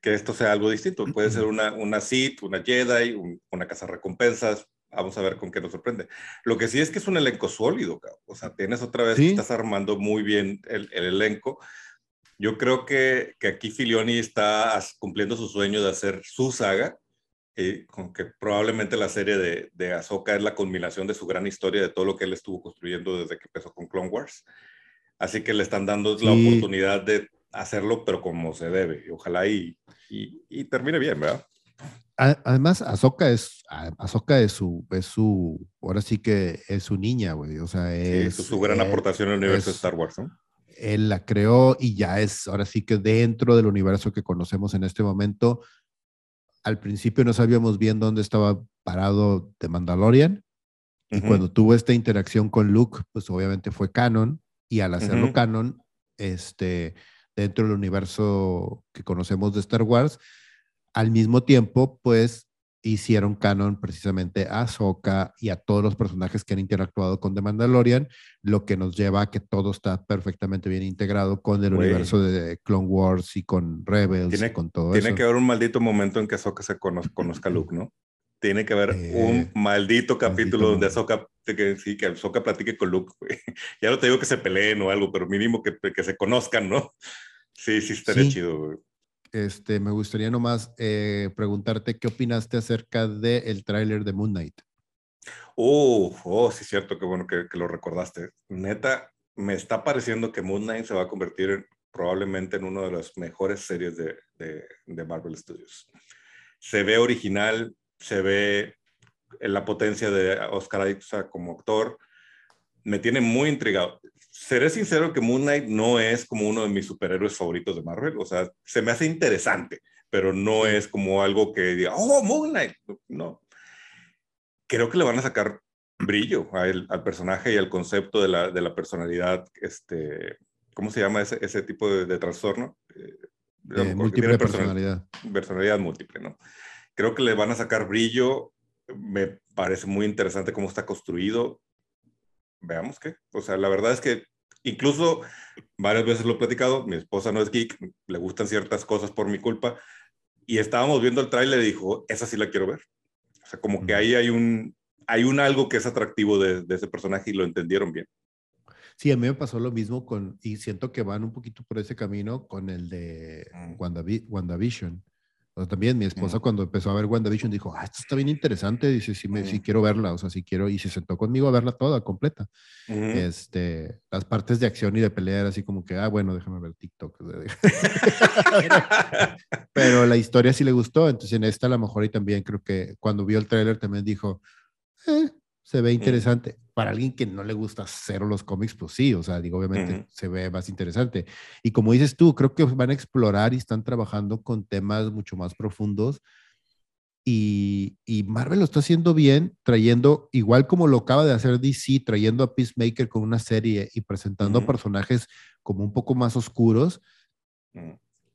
que esto sea algo distinto, puede ser una, una Sith, una Jedi, una casa recompensas, Vamos a ver con qué nos sorprende. Lo que sí es que es un elenco sólido, o sea, tienes otra vez, estás armando muy bien el, elenco. Yo creo que, que, aquí Filioni está cumpliendo su sueño de hacer su saga, y con que probablemente la serie de, de Ahsoka es la culminación de su gran historia, de todo lo que él estuvo construyendo desde que empezó con Clone Wars. Así que le están dando la oportunidad de hacerlo, pero como se debe. Ojalá y, y, y termine bien, ¿verdad? además, Ahsoka es, Ahsoka es su, es su, ahora sí que es su niña, güey. O sea, es. su gran aportación al universo de Star Wars, ¿no? Él la creó y ya es, ahora sí que dentro del universo que conocemos en este momento. Al principio no sabíamos bien dónde estaba parado de Mandalorian. Y cuando tuvo esta interacción con Luke, pues obviamente fue canon. Y al hacerlo canon, este, dentro del universo que conocemos de Star Wars, al mismo tiempo, pues hicieron canon precisamente a Ahsoka y a todos los personajes que han interactuado con The Mandalorian, lo que nos lleva a que todo está perfectamente bien integrado con el universo de Clone Wars y con Rebels tiene, y con todo eso. Tiene que haber un maldito momento en que Ahsoka se conozca, a Luke, ¿no? Tiene que haber un eh, maldito capítulo donde Ahsoka, que, sí, que Ahsoka platique con Luke, Ya no te digo que se peleen o algo, pero mínimo que, que se conozcan, ¿no? Sí, sí, estaría chido, güey este, me gustaría nomás eh, preguntarte qué opinaste acerca del el tráiler de Moon Knight. Oh, oh, sí, cierto, qué bueno que, lo recordaste. Neta, me está pareciendo que Moon Knight se va a convertir probablemente en una de las mejores series de, de, Marvel Studios. Se ve original, se ve en la potencia de Oscar Isaac como actor. Me tiene muy intrigado seré sincero que Moon Knight no es como uno de mis superhéroes favoritos de Marvel. O sea, se me hace interesante, pero no es como algo que diga, oh, Moon Knight. No. Creo que le van a sacar brillo al personaje y al concepto de la, de la, personalidad, este, ¿cómo se llama ese, ese tipo de, trastorno? Eh, eh múltiple personalidad. Personalidad múltiple, ¿no? Creo que le van a sacar brillo. Me parece muy interesante cómo está construido veamos qué. O sea, la verdad es que incluso varias veces lo he platicado, mi esposa no es geek, le gustan ciertas cosas por mi culpa, y estábamos viendo el tráiler y dijo, esa sí la quiero ver. O sea, como que ahí hay un, hay un algo que es atractivo de, ese personaje y lo entendieron bien. Sí, a mí me pasó lo mismo con, y siento que van un poquito por ese camino con el de mm. WandaVision también mi esposa cuando empezó a ver WandaVision dijo, ah, esto está bien interesante, dice, sí, me, sí quiero verla, o sea, sí quiero, y se sentó conmigo a verla toda, completa. este, las partes de acción y de pelea así como que, ah, bueno, déjame ver TikTok. Pero la historia sí le gustó, entonces en esta a lo mejor y también creo que cuando vio el tráiler también dijo, eh, se ve interesante. Para alguien que no le gusta cero los cómics, pues sí, o sea, digo, obviamente se ve más interesante. Y como dices tú, creo que van a explorar y están trabajando con temas mucho más profundos. Y, y, Marvel lo está haciendo bien, trayendo, igual como lo acaba de hacer DC, trayendo a Peacemaker con una serie y presentando personajes como un poco más oscuros,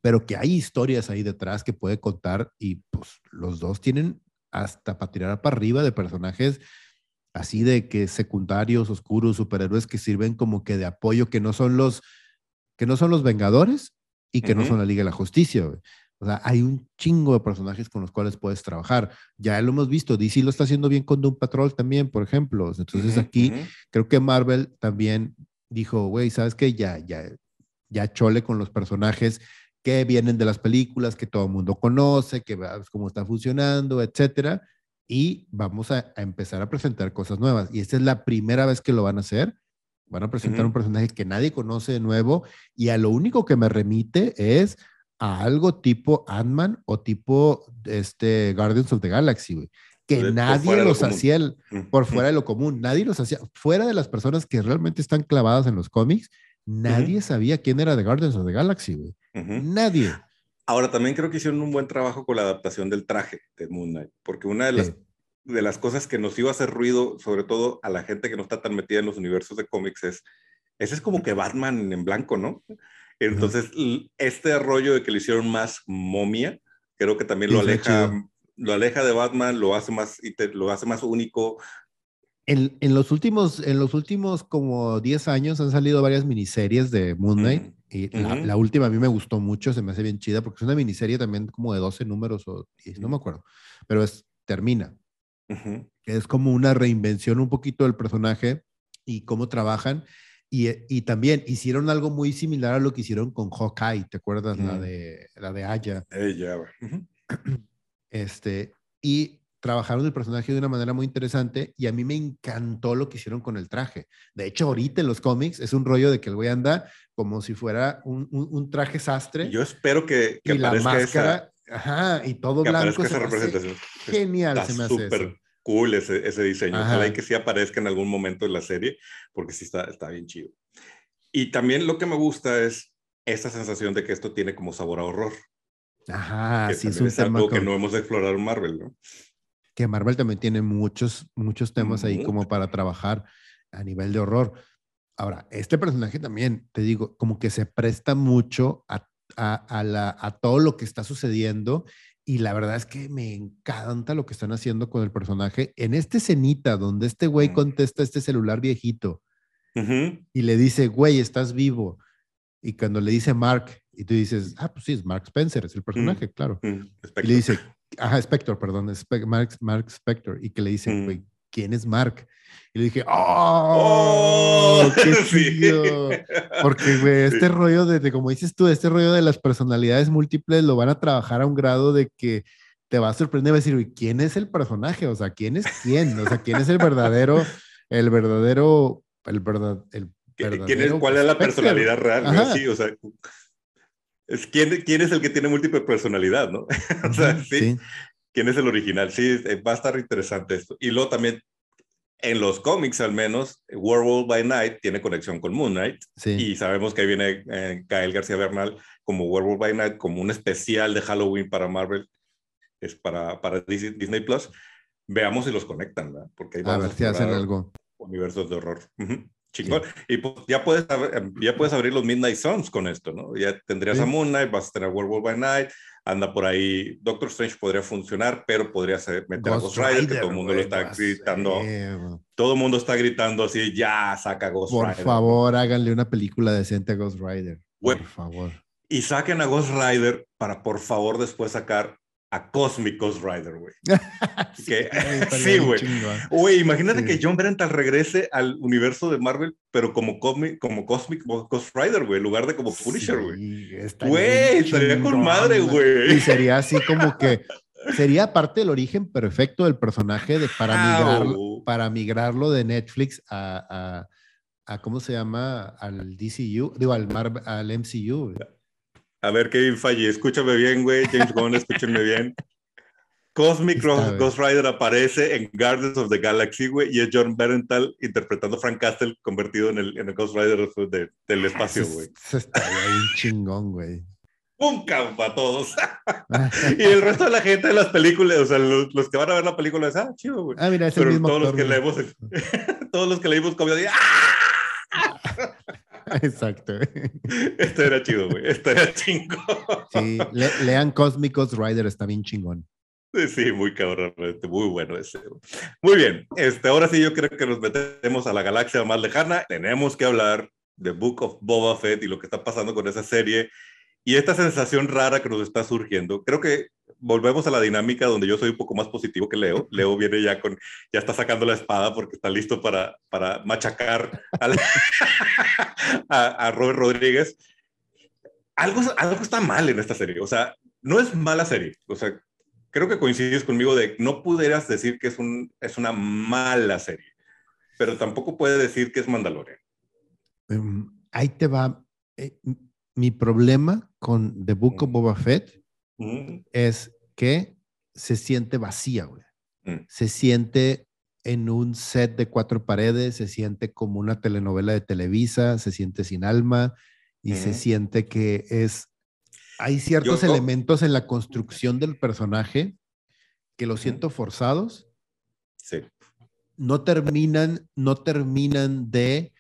pero que hay historias ahí detrás que puede contar y pues los dos tienen hasta para tirar para arriba de personajes así de que secundarios, oscuros, superhéroes que sirven como que de apoyo, que no son los, que no son los Vengadores y que no son la Liga de la Justicia. O sea, hay un chingo de personajes con los cuales puedes trabajar. Ya lo hemos visto, DC lo está haciendo bien con Doom Patrol también, por ejemplo. Entonces aquí creo que Marvel también dijo, güey, ¿sabes qué? Ya, ya, ya chole con los personajes que vienen de las películas, que todo el mundo conoce, que ves cómo está funcionando, etcétera y vamos a, empezar a presentar cosas nuevas. Y esta es la primera vez que lo van a hacer. Van a presentar un personaje que nadie conoce de nuevo y a lo único que me remite es a algo tipo Ant-Man o tipo este Guardians of the Galaxy, Que nadie los hacía por fuera de lo común. Nadie los hacía. Fuera de las personas que realmente están clavadas en los cómics, nadie sabía quién era de Guardians of the Galaxy, Nadie. Ahora, también creo que hicieron un buen trabajo con la adaptación del traje de Moon Knight, porque una de las, de las cosas que nos iba a hacer ruido, sobre todo a la gente que no está tan metida en los universos de cómics, es, ese es como que Batman en blanco, ¿no? Entonces, este rollo de que le hicieron más momia, creo que también lo aleja, lo aleja de Batman, lo hace más, lo hace más único, en, en, los últimos, en los últimos como 10 años han salido varias miniseries de Moon Knight. Y la, última a mí me gustó mucho, se me hace bien chida, porque es una miniserie también como de 12 números o 10, no me acuerdo. Pero es, termina. Es como una reinvención un poquito del personaje y cómo trabajan. Y, y, también hicieron algo muy similar a lo que hicieron con Hawkeye, ¿te acuerdas? La de la de Aya. Ella. Este, y trabajaron el personaje de una manera muy interesante y a mí me encantó lo que hicieron con el traje. De hecho, ahorita en los cómics es un rollo de que el güey anda como si fuera un, un, traje sastre. Yo espero que, que y la máscara, ajá, y todo blanco. Esa representación. Genial, está se me hace súper cool ese, ese diseño. Ojalá que sí aparezca en algún momento de la serie, porque sí está, está bien chido. Y también lo que me gusta es esa sensación de que esto tiene como sabor a horror. Ajá, sí, es, un es algo que no hemos explorado en Marvel, ¿no? Que Marvel también tiene muchos, muchos temas ahí como para trabajar a nivel de horror. Ahora, este personaje también, te digo, como que se presta mucho a, la, a todo lo que está sucediendo y la verdad es que me encanta lo que están haciendo con el personaje. En este cenita donde este güey contesta este celular viejito y le dice, güey, estás vivo. Y cuando le dice Mark, y tú dices, ah, pues sí, es Mark Spencer, es el personaje, claro. Y le dice, Ajá, Spector, perdón, Mark, Mark Spector, y que le dice, mm. güey, ¿quién es Mark? Y le dije, ¡oh! oh ¡Qué chido! Porque, güey, este rollo de, como dices tú, este rollo de las personalidades múltiples lo van a trabajar a un grado de que te va a sorprender, va a decir, ¿quién es el personaje? O sea, ¿quién es quién? O sea, ¿quién es el verdadero, el verdadero, el verdad, el verdadero ¿Cuál es la personalidad real? Sí, o sea, es quién, quién es el que tiene múltiple personalidad, ¿no? o sea, ¿sí? ¿Quién es el original? Sí, eh, va a estar interesante esto. Y luego también, en los cómics al menos, Werewolf by Night tiene conexión con Moon Knight. Sí. Y sabemos que ahí viene eh, Gael García Bernal como Werewolf by Night, como un especial de Halloween para Marvel, es para, para Disney, Plus. Veamos si los conectan, ¿verdad? Porque ahí a ver si hacen algo. Universos de horror. Chingón. Y pues ya puedes, ya puedes abrir los Midnight Suns con esto, ¿no? Ya tendrías a Moon Knight, vas a tener World War by Night, anda por ahí. Doctor Strange podría funcionar, pero podría meter a Ghost Rider, que todo el mundo lo está gritando. todo el mundo está gritando así, ya saca Ghost Rider. Por favor, háganle una película decente a Ghost Rider. por favor. Y saquen a Ghost Rider para por favor después sacar a Cosmic Ghost Rider, güey. sí, güey. Güey, imagínate que John Brental regrese al universo de Marvel, pero como, como Cosmic Ghost Rider, güey, en lugar de como Punisher, güey. Güey, estaría con madre, güey. Y sería así como que sería parte del origen perfecto del personaje de para, migrarlo, para migrarlo de Netflix a, a, ¿cómo se llama? Al DCU, digo, al, Marvel, al MCU. A ver, Kevin Falle, escúchame bien, güey. James Gunn, escúchenme bien. Cosmic Ghost Rider aparece en Guardians of the Galaxy, güey, y es John Berenthal interpretando a Frank Castle convertido en el, en el Ghost Rider del espacio, güey. Eso está bien chingón, güey. Un campo a todos. y el resto de la gente de las películas, o sea, los, que van a ver la película, es, ah, chido, güey. Ah, mira, es el Pero mismo todos, los que leemos, todos los que leímos como ¡ah! Exacto. Esto era chido, güey. Esto era chingón. Sí, lean Cosmicos Rider, está bien chingón. Sí, muy cabrón, muy bueno ese. Muy bien, este, ahora sí yo creo que nos metemos a la galaxia más lejana. Tenemos que hablar de Book of Boba Fett y lo que está pasando con esa serie y esta sensación rara que nos está surgiendo. Creo que volvemos a la dinámica donde yo soy un poco más positivo que Leo. Leo viene ya con, ya está sacando la espada porque está listo para, para machacar a, a, Robert Rodríguez. Algo, algo está mal en esta serie. O sea, no es mala serie. O sea, creo que coincides conmigo de no pudieras decir que es, un, es una mala serie, pero tampoco puede decir que es Mandalorian. Em, ahí te va. Eh, mi problema con The Book of Boba Fett es que se siente vacía, güey. Mm. Se siente en un set de cuatro paredes, se siente como una telenovela de Televisa, se siente sin alma y se siente que es... Hay ciertos elementos en la construcción del personaje que lo siento forzados. Sí. No terminan, no terminan de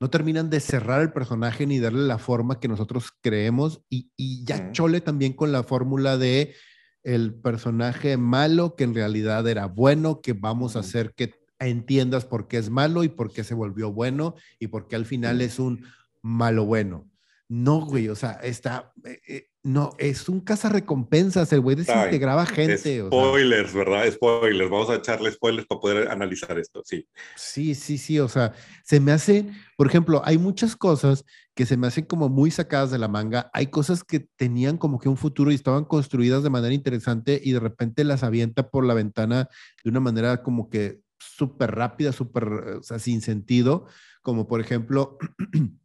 no terminan de cerrar el personaje ni darle la forma que nosotros creemos y, ya chole también con la fórmula de el personaje malo que en realidad era bueno, que vamos a hacer que entiendas por qué es malo y por qué se volvió bueno y por qué al final es un malo bueno. No, güey, o sea, está, eh, eh, no, es un cazarrecompensas, el güey desintegraba gente. Spoilers, ¿verdad? Spoilers, vamos a echarle spoilers para poder analizar esto, sí. Sí, sí, sí, o sea, se me hace, por ejemplo, hay muchas cosas que se me hacen como muy sacadas de la manga, hay cosas que tenían como que un futuro y estaban construidas de manera interesante y de repente las avienta por la ventana de una manera como que súper rápida, súper, o sea, sin sentido, como por ejemplo...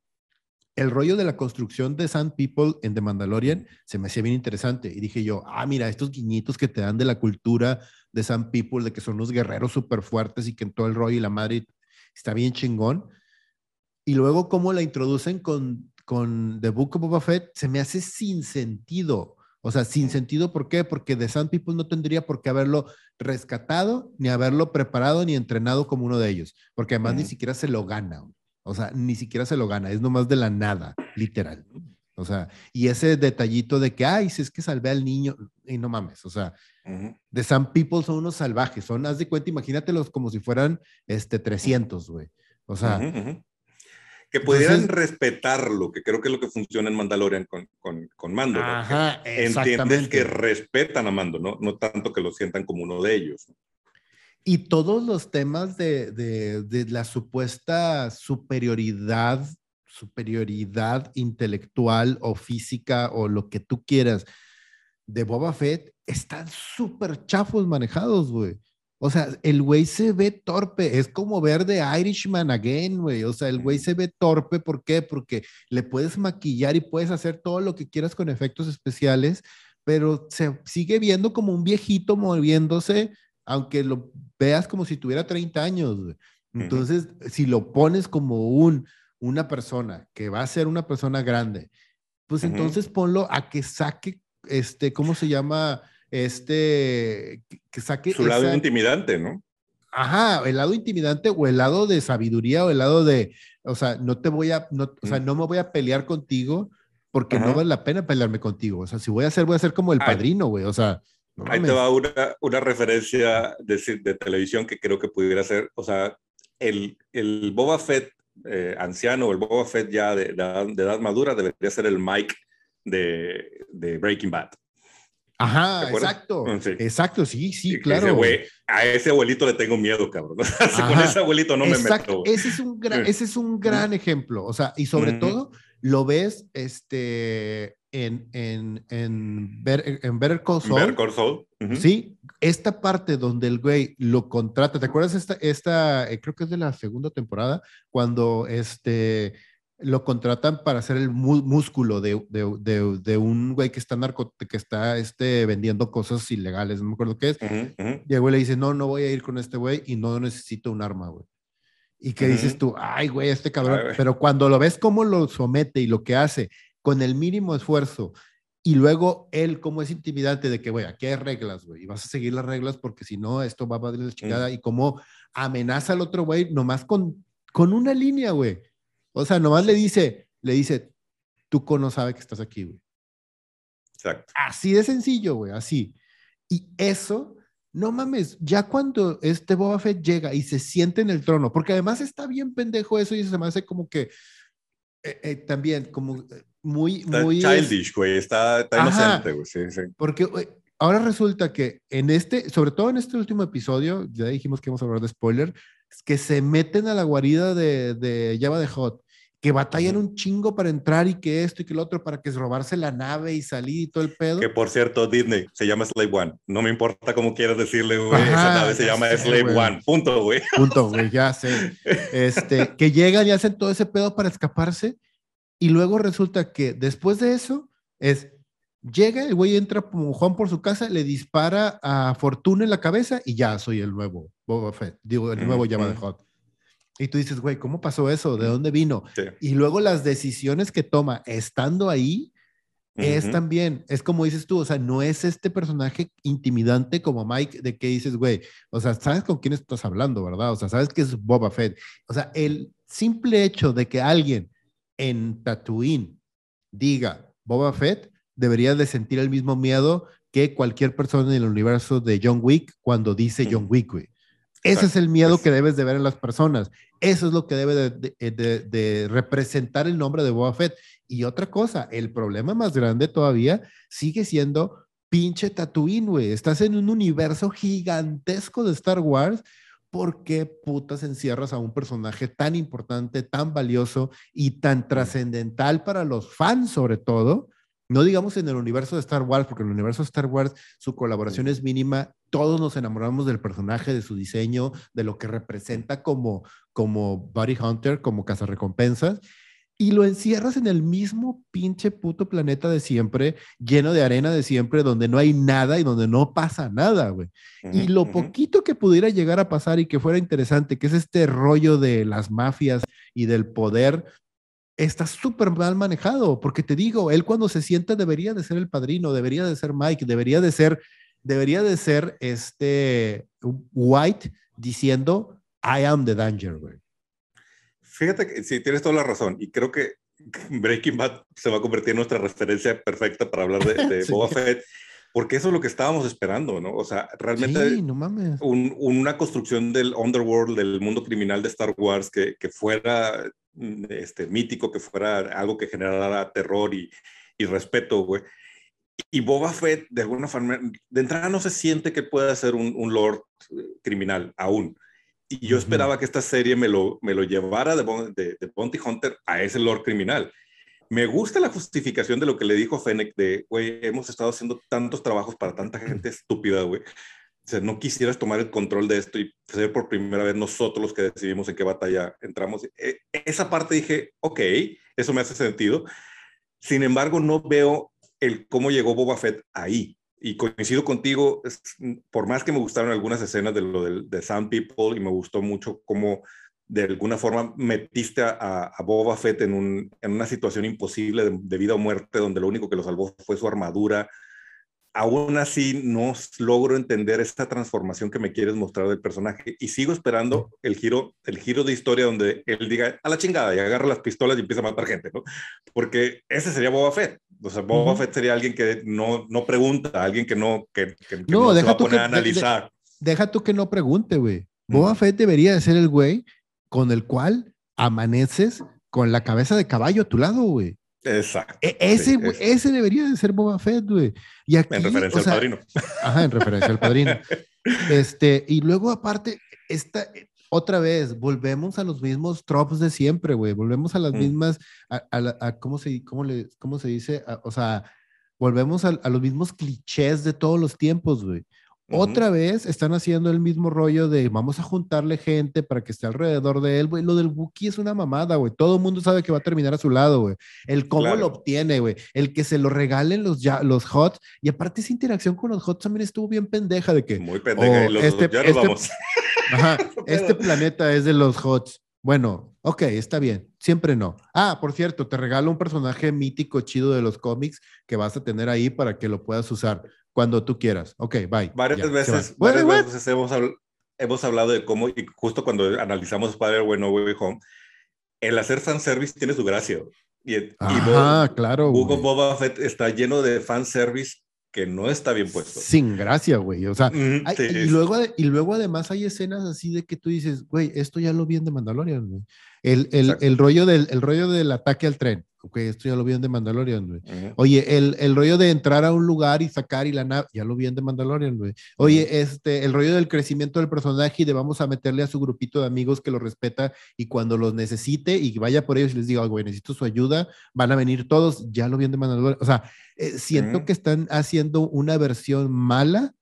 el rollo de la construcción de Sand People en The Mandalorian se me hacía bien interesante. Y dije yo, ah, mira, estos guiñitos que te dan de la cultura de Sand People, de que son unos guerreros súper fuertes y que en todo el rollo y la madre está bien chingón. Y luego cómo la introducen con, con The Book of Boba Fett, se me hace sin sentido. O sea, sin sentido, ¿por qué? Porque The Sand People no tendría por qué haberlo rescatado, ni haberlo preparado, ni entrenado como uno de ellos, porque además ni siquiera se lo gana. O sea, ni siquiera se lo gana, es nomás de la nada, literal. O sea, y ese detallito de que, ay, si es que salvé al niño, y no mames, o sea, de Some People son unos salvajes, son, haz de cuenta, imagínatelos como si fueran, este, 300, güey. O sea... Que pudieran respetarlo, que creo que es lo que funciona en Mandalorian con, con, con Mando. Ajá, Entiendes que respetan a Mando, ¿no? No tanto que lo sientan como uno de ellos. Y todos los temas de, de, la supuesta superioridad, superioridad intelectual o física o lo que tú quieras de Boba Fett están súper chafos manejados, güey. O sea, el güey se ve torpe, es como ver de Irishman again, güey. O sea, el güey se ve torpe, ¿por qué? Porque le puedes maquillar y puedes hacer todo lo que quieras con efectos especiales, pero se sigue viendo como un viejito moviéndose aunque lo veas como si tuviera 30 años. Entonces, si lo pones como un, una persona que va a ser una persona grande, pues entonces ponlo a que saque, este, ¿cómo se llama? Este, que saque... Su lado intimidante, ¿no? Ajá, el lado intimidante o el lado de sabiduría o el lado de, o sea, no te voy a, no, o sea, no me voy a pelear contigo porque no vale la pena pelearme contigo. O sea, si voy a hacer, voy a ser como el padrino, güey. O sea, Ahí te va una, una referencia de, de, televisión que creo que pudiera ser, o sea, el, el Boba Fett eh, anciano el Boba Fett ya de, de, edad madura debería ser el Mike de, de Breaking Bad. Ajá, exacto. Mm, exacto, sí, sí, claro. a ese abuelito le tengo miedo, cabrón. Con ese abuelito no me meto. Ese es un gran, ese es un gran ejemplo. O sea, y sobre todo lo ves este, en, en, en, en Better Call Saul. Better Call Saul. Sí, esta parte donde el güey lo contrata, ¿te acuerdas esta, esta eh, creo que es de la segunda temporada, cuando este lo contratan para hacer el músculo de, de, de, un güey que está narco, que está este, vendiendo cosas ilegales, no me acuerdo qué es. Y el güey le dice, no, no voy a ir con este güey y no necesito un arma, güey. Y que dices tú, ay, güey, este cabrón. Pero cuando lo ves cómo lo somete y lo que hace con el mínimo esfuerzo y luego él, como es intimidante de que, güey, aquí hay reglas, güey, y vas a seguir las reglas porque si no, esto va a valer la chingada. Y como amenaza al otro güey, nomás con, con una línea, güey. O sea, nomás le dice, le dice, tú no sabes que estás aquí, güey. Exacto. Así de sencillo, güey, así. Y eso, no mames, ya cuando este Boba Fett llega y se siente en el trono, porque además está bien pendejo eso y se me hace como que eh, eh, también como eh, muy, está muy childish, güey, está, está inocente, güey, sí, sí. Porque ahora resulta que en este, sobre todo en este último episodio, ya dijimos que vamos a hablar de spoiler, es que se meten a la guarida de, de Java de Hot que batallan un chingo para entrar y que esto y que lo otro para que es robarse la nave y salir y todo el pedo. Que por cierto, Disney se llama Slave One. No me importa cómo quieras decirle, güey. esa nave se llama Slave One. Punto, güey. Punto, güey, ya sé. Este, que llegan y hacen todo ese pedo para escaparse y luego resulta que después de eso es llega, el güey entra como Juan por su casa, le dispara a Fortuna en la cabeza y ya soy el nuevo Boba Fett, digo, el nuevo llama de Hot. Y tú dices, güey, ¿cómo pasó eso? ¿De dónde vino? Y luego las decisiones que toma estando ahí es también, es como dices tú, o sea, no es este personaje intimidante como Mike de que dices, güey, o sea, sabes con quién estás hablando, ¿verdad? O sea, sabes que es Boba Fett. O sea, el simple hecho de que alguien en Tatooine diga Boba Fett debería de sentir el mismo miedo que cualquier persona en el universo de John Wick cuando dice John Wick, güey. Ese es el miedo que debes de ver en las personas. Eso es lo que debe de, representar el nombre de Boba Fett. Y otra cosa, el problema más grande todavía sigue siendo pinche Tatooine, güey. Estás en un universo gigantesco de Star Wars. ¿Por qué putas encierras a un personaje tan importante, tan valioso y tan trascendental para los fans, sobre todo? No digamos en el universo de Star Wars, porque en el universo de Star Wars su colaboración es mínima. Todos nos enamoramos del personaje, de su diseño, de lo que representa como, como Buddy Hunter, como cazarrecompensas. Y lo encierras en el mismo pinche puto planeta de siempre, lleno de arena de siempre, donde no hay nada y donde no pasa nada, güey. y lo poquito que pudiera llegar a pasar y que fuera interesante, que es este rollo de las mafias y del poder, está súper mal manejado, porque te digo, él cuando se sienta debería de ser el padrino, debería de ser Mike, debería de ser, debería de ser este White diciendo, I am the danger, güey. Fíjate que sí, tienes toda la razón, y creo que Breaking Bad se va a convertir en nuestra referencia perfecta para hablar de, Boba Fett, porque eso es lo que estábamos esperando, ¿no? O sea, realmente una construcción del underworld, del mundo criminal de Star Wars que, que fuera Mm, este, mítico, que fuera algo que generara terror y, y respeto, güey. Y Boba Fett, de alguna forma, de entrada no se siente que pueda ser un, un lord eh, criminal aún. Y yo esperaba que esta serie me lo, me lo llevara de, de, de, Bounty Hunter a ese lord criminal. Me gusta la justificación de lo que le dijo Fennec de, güey, hemos estado haciendo tantos trabajos para tanta gente estúpida, güey. O sea, no quisieras tomar el control de esto y ser por primera vez nosotros los que decidimos en qué batalla entramos. E, esa parte dije, ok, eso me hace sentido. Sin embargo, no veo el cómo llegó Boba Fett ahí. Y coincido contigo, por más que me gustaron algunas escenas de lo de, de Some People y me gustó mucho cómo de alguna forma metiste a, a Boba Fett en, un, en, una situación imposible de, de, vida o muerte, donde lo único que lo salvó fue su armadura, aún así no logro entender esta transformación que me quieres mostrar del personaje y sigo esperando el giro, el giro de historia donde él diga a la chingada y agarra las pistolas y empieza a matar gente, ¿no? Porque ese sería Boba Fett. O sea, Boba Fett sería alguien que no, no pregunta, alguien que no, que, no, deja se va a poner a analizar. deja tú que no pregunte, güey. Boba Fett debería de ser el güey con el cual amaneces con la cabeza de caballo a tu lado, güey. Exacto. E, ese, ese debería de ser Boba Fett, güey. Y aquí, en referencia al padrino. Ajá, en referencia al padrino. Este, y luego aparte, esta, otra vez, volvemos a los mismos tropes de siempre, güey. Volvemos a las mm. mismas, a, ¿cómo, se, cómo, le, cómo se dice? o sea, volvemos a, los mismos clichés de todos los tiempos, güey. Otra vez están haciendo el mismo rollo de vamos a juntarle gente para que esté alrededor de él, güey. Lo del Wookiee es una mamada, güey. Todo el mundo sabe que va a terminar a su lado, güey. El cómo lo obtiene, güey. El que se lo regalen los, ya, los HOTS. Y aparte esa interacción con los HOTS también estuvo bien pendeja de que... Muy pendeja. Oh, este, ya este, vamos. Ajá, este planeta es de los HOTS. Bueno, ok, está bien. Siempre no. Ah, por cierto, te regalo un personaje mítico chido de los cómics que vas a tener ahí para que lo puedas usar cuando tú quieras. Ok, bye. Varias veces, varias veces hemos, hemos, hablado de cómo, y justo cuando analizamos Spider-Man No Way Home, el hacer fanservice tiene su gracia. Y, ah, claro. Hugo Boba Fett está lleno de fanservice que no está bien puesto. Sin gracia, güey. O sea, y, luego, y luego además hay escenas así de que tú dices, güey, esto ya lo vi en The Mandalorian, güey. El, el, el, rollo del, el rollo del ataque al tren. Ok, esto ya lo vi en The Mandalorian, güey. Oye, el, el, rollo de entrar a un lugar y sacar y la nave, ya lo vi en The Mandalorian, güey. Oye, este, el rollo del crecimiento del personaje y de vamos a meterle a su grupito de amigos que lo respeta y cuando los necesite y vaya por ellos y les diga, güey, necesito su ayuda, van a venir todos, ya lo vi en The Mandalorian. O sea, eh, siento que están haciendo una versión mala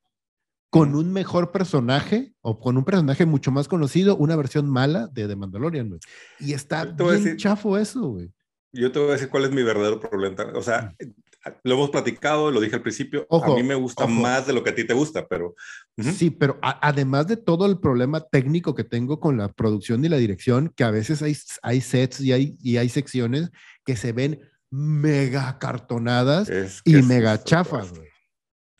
con un mejor personaje o con un personaje mucho más conocido, una versión mala de The Mandalorian, güey. Y está bien chafo eso, güey yo te voy a decir cuál es mi verdadero problema. O sea, lo hemos platicado, lo dije al principio, a mí me gusta más de lo que a ti te gusta, pero... Sí, pero además de todo el problema técnico que tengo con la producción y la dirección, que a veces hay, hay sets y hay, y hay secciones que se ven mega cartonadas y mega chafas.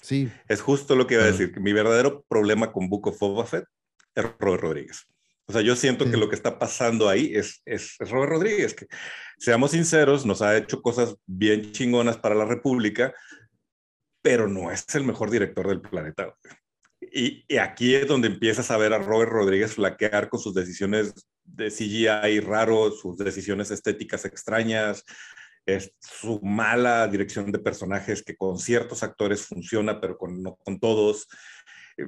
Sí. Es justo lo que iba a decir. Mi verdadero problema con Book of es Robert Rodríguez. O sea, yo siento que lo que está pasando ahí es, es, Robert Rodríguez, que seamos sinceros, nos ha hecho cosas bien chingonas para la República, pero no es el mejor director del planeta. Y, y, aquí es donde empiezas a ver a Robert Rodríguez flaquear con sus decisiones de CGI raro, sus decisiones estéticas extrañas, es su mala dirección de personajes que con ciertos actores funciona, pero con, no con todos. Eh,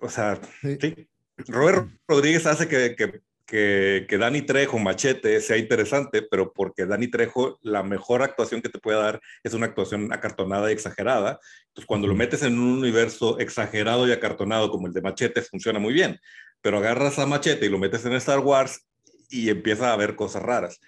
o sea, sí Robert Rodríguez hace que, que, que, que, Dani Trejo, Machete, sea interesante, pero porque Dani Trejo, la mejor actuación que te puede dar es una actuación acartonada y exagerada. Entonces, cuando lo metes en un universo exagerado y acartonado como el de Machete, funciona muy bien. Pero agarras a Machete y lo metes en Star Wars y empieza a ver cosas raras.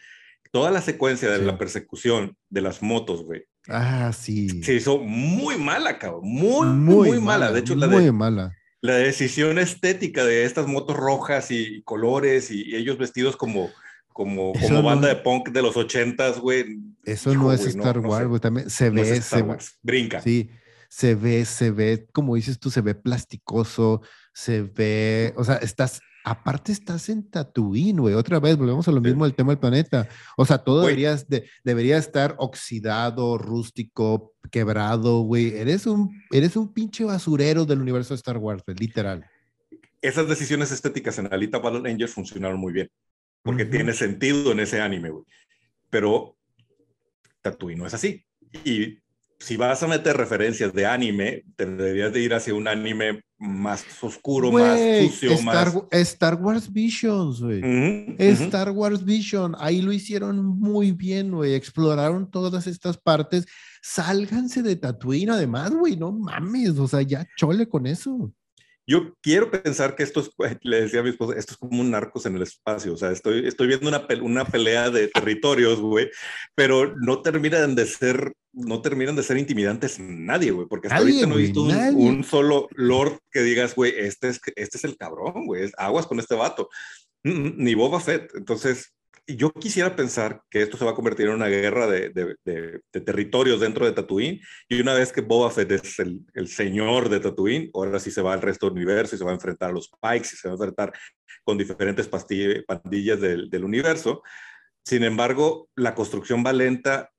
Toda la secuencia de la persecución de las motos, güey. Ah, sí. Se hizo muy mala, cabrón. Muy, muy, mala. De hecho, la muy mala la decisión estética de estas motos rojas y colores y, ellos vestidos como, como, como banda de punk de los ochentas, güey. Eso no es Star Wars, güey. También se ve, se brinca. Sí, se ve, se ve, como dices tú, se ve plasticoso, se ve, o sea, estás, aparte estás en Tatooine, güey. Otra vez, volvemos a lo mismo del tema del planeta. O sea, todo deberías de, debería estar oxidado, rústico, quebrado, güey. Eres un, eres un pinche basurero del universo de Star Wars, literal. Esas decisiones estéticas en Alita Battle Angels funcionaron muy bien, porque tiene sentido en ese anime, güey. Pero Tatooine no es así. Y si vas a meter referencias de anime, te deberías de ir hacia un anime más oscuro, más sucio, Star, más... Star Wars Visions, güey. Star Wars Vision, ahí lo hicieron muy bien, güey. Exploraron todas estas partes. Sálganse de Tatooine, además, güey, no mames, o sea, ya chole con eso. Yo quiero pensar que esto es, le decía a mi esposa, esto es como un narcos en el espacio, o sea, estoy, estoy viendo una, una pelea de territorios, güey, pero no terminan de ser, no terminan de ser intimidantes nadie, güey, porque hasta ahorita no he visto un, solo lord que digas, güey, este es, este es el cabrón, güey, aguas con este vato, mm, mm, ni Boba Fett, entonces yo quisiera pensar que esto se va a convertir en una guerra de, territorios dentro de Tatooine y una vez que Boba Fett es el, el, señor de Tatooine, ahora sí se va al resto del universo y se va a enfrentar a los Pikes y se va a enfrentar con diferentes pandillas del, del universo. Sin embargo, la construcción va lenta.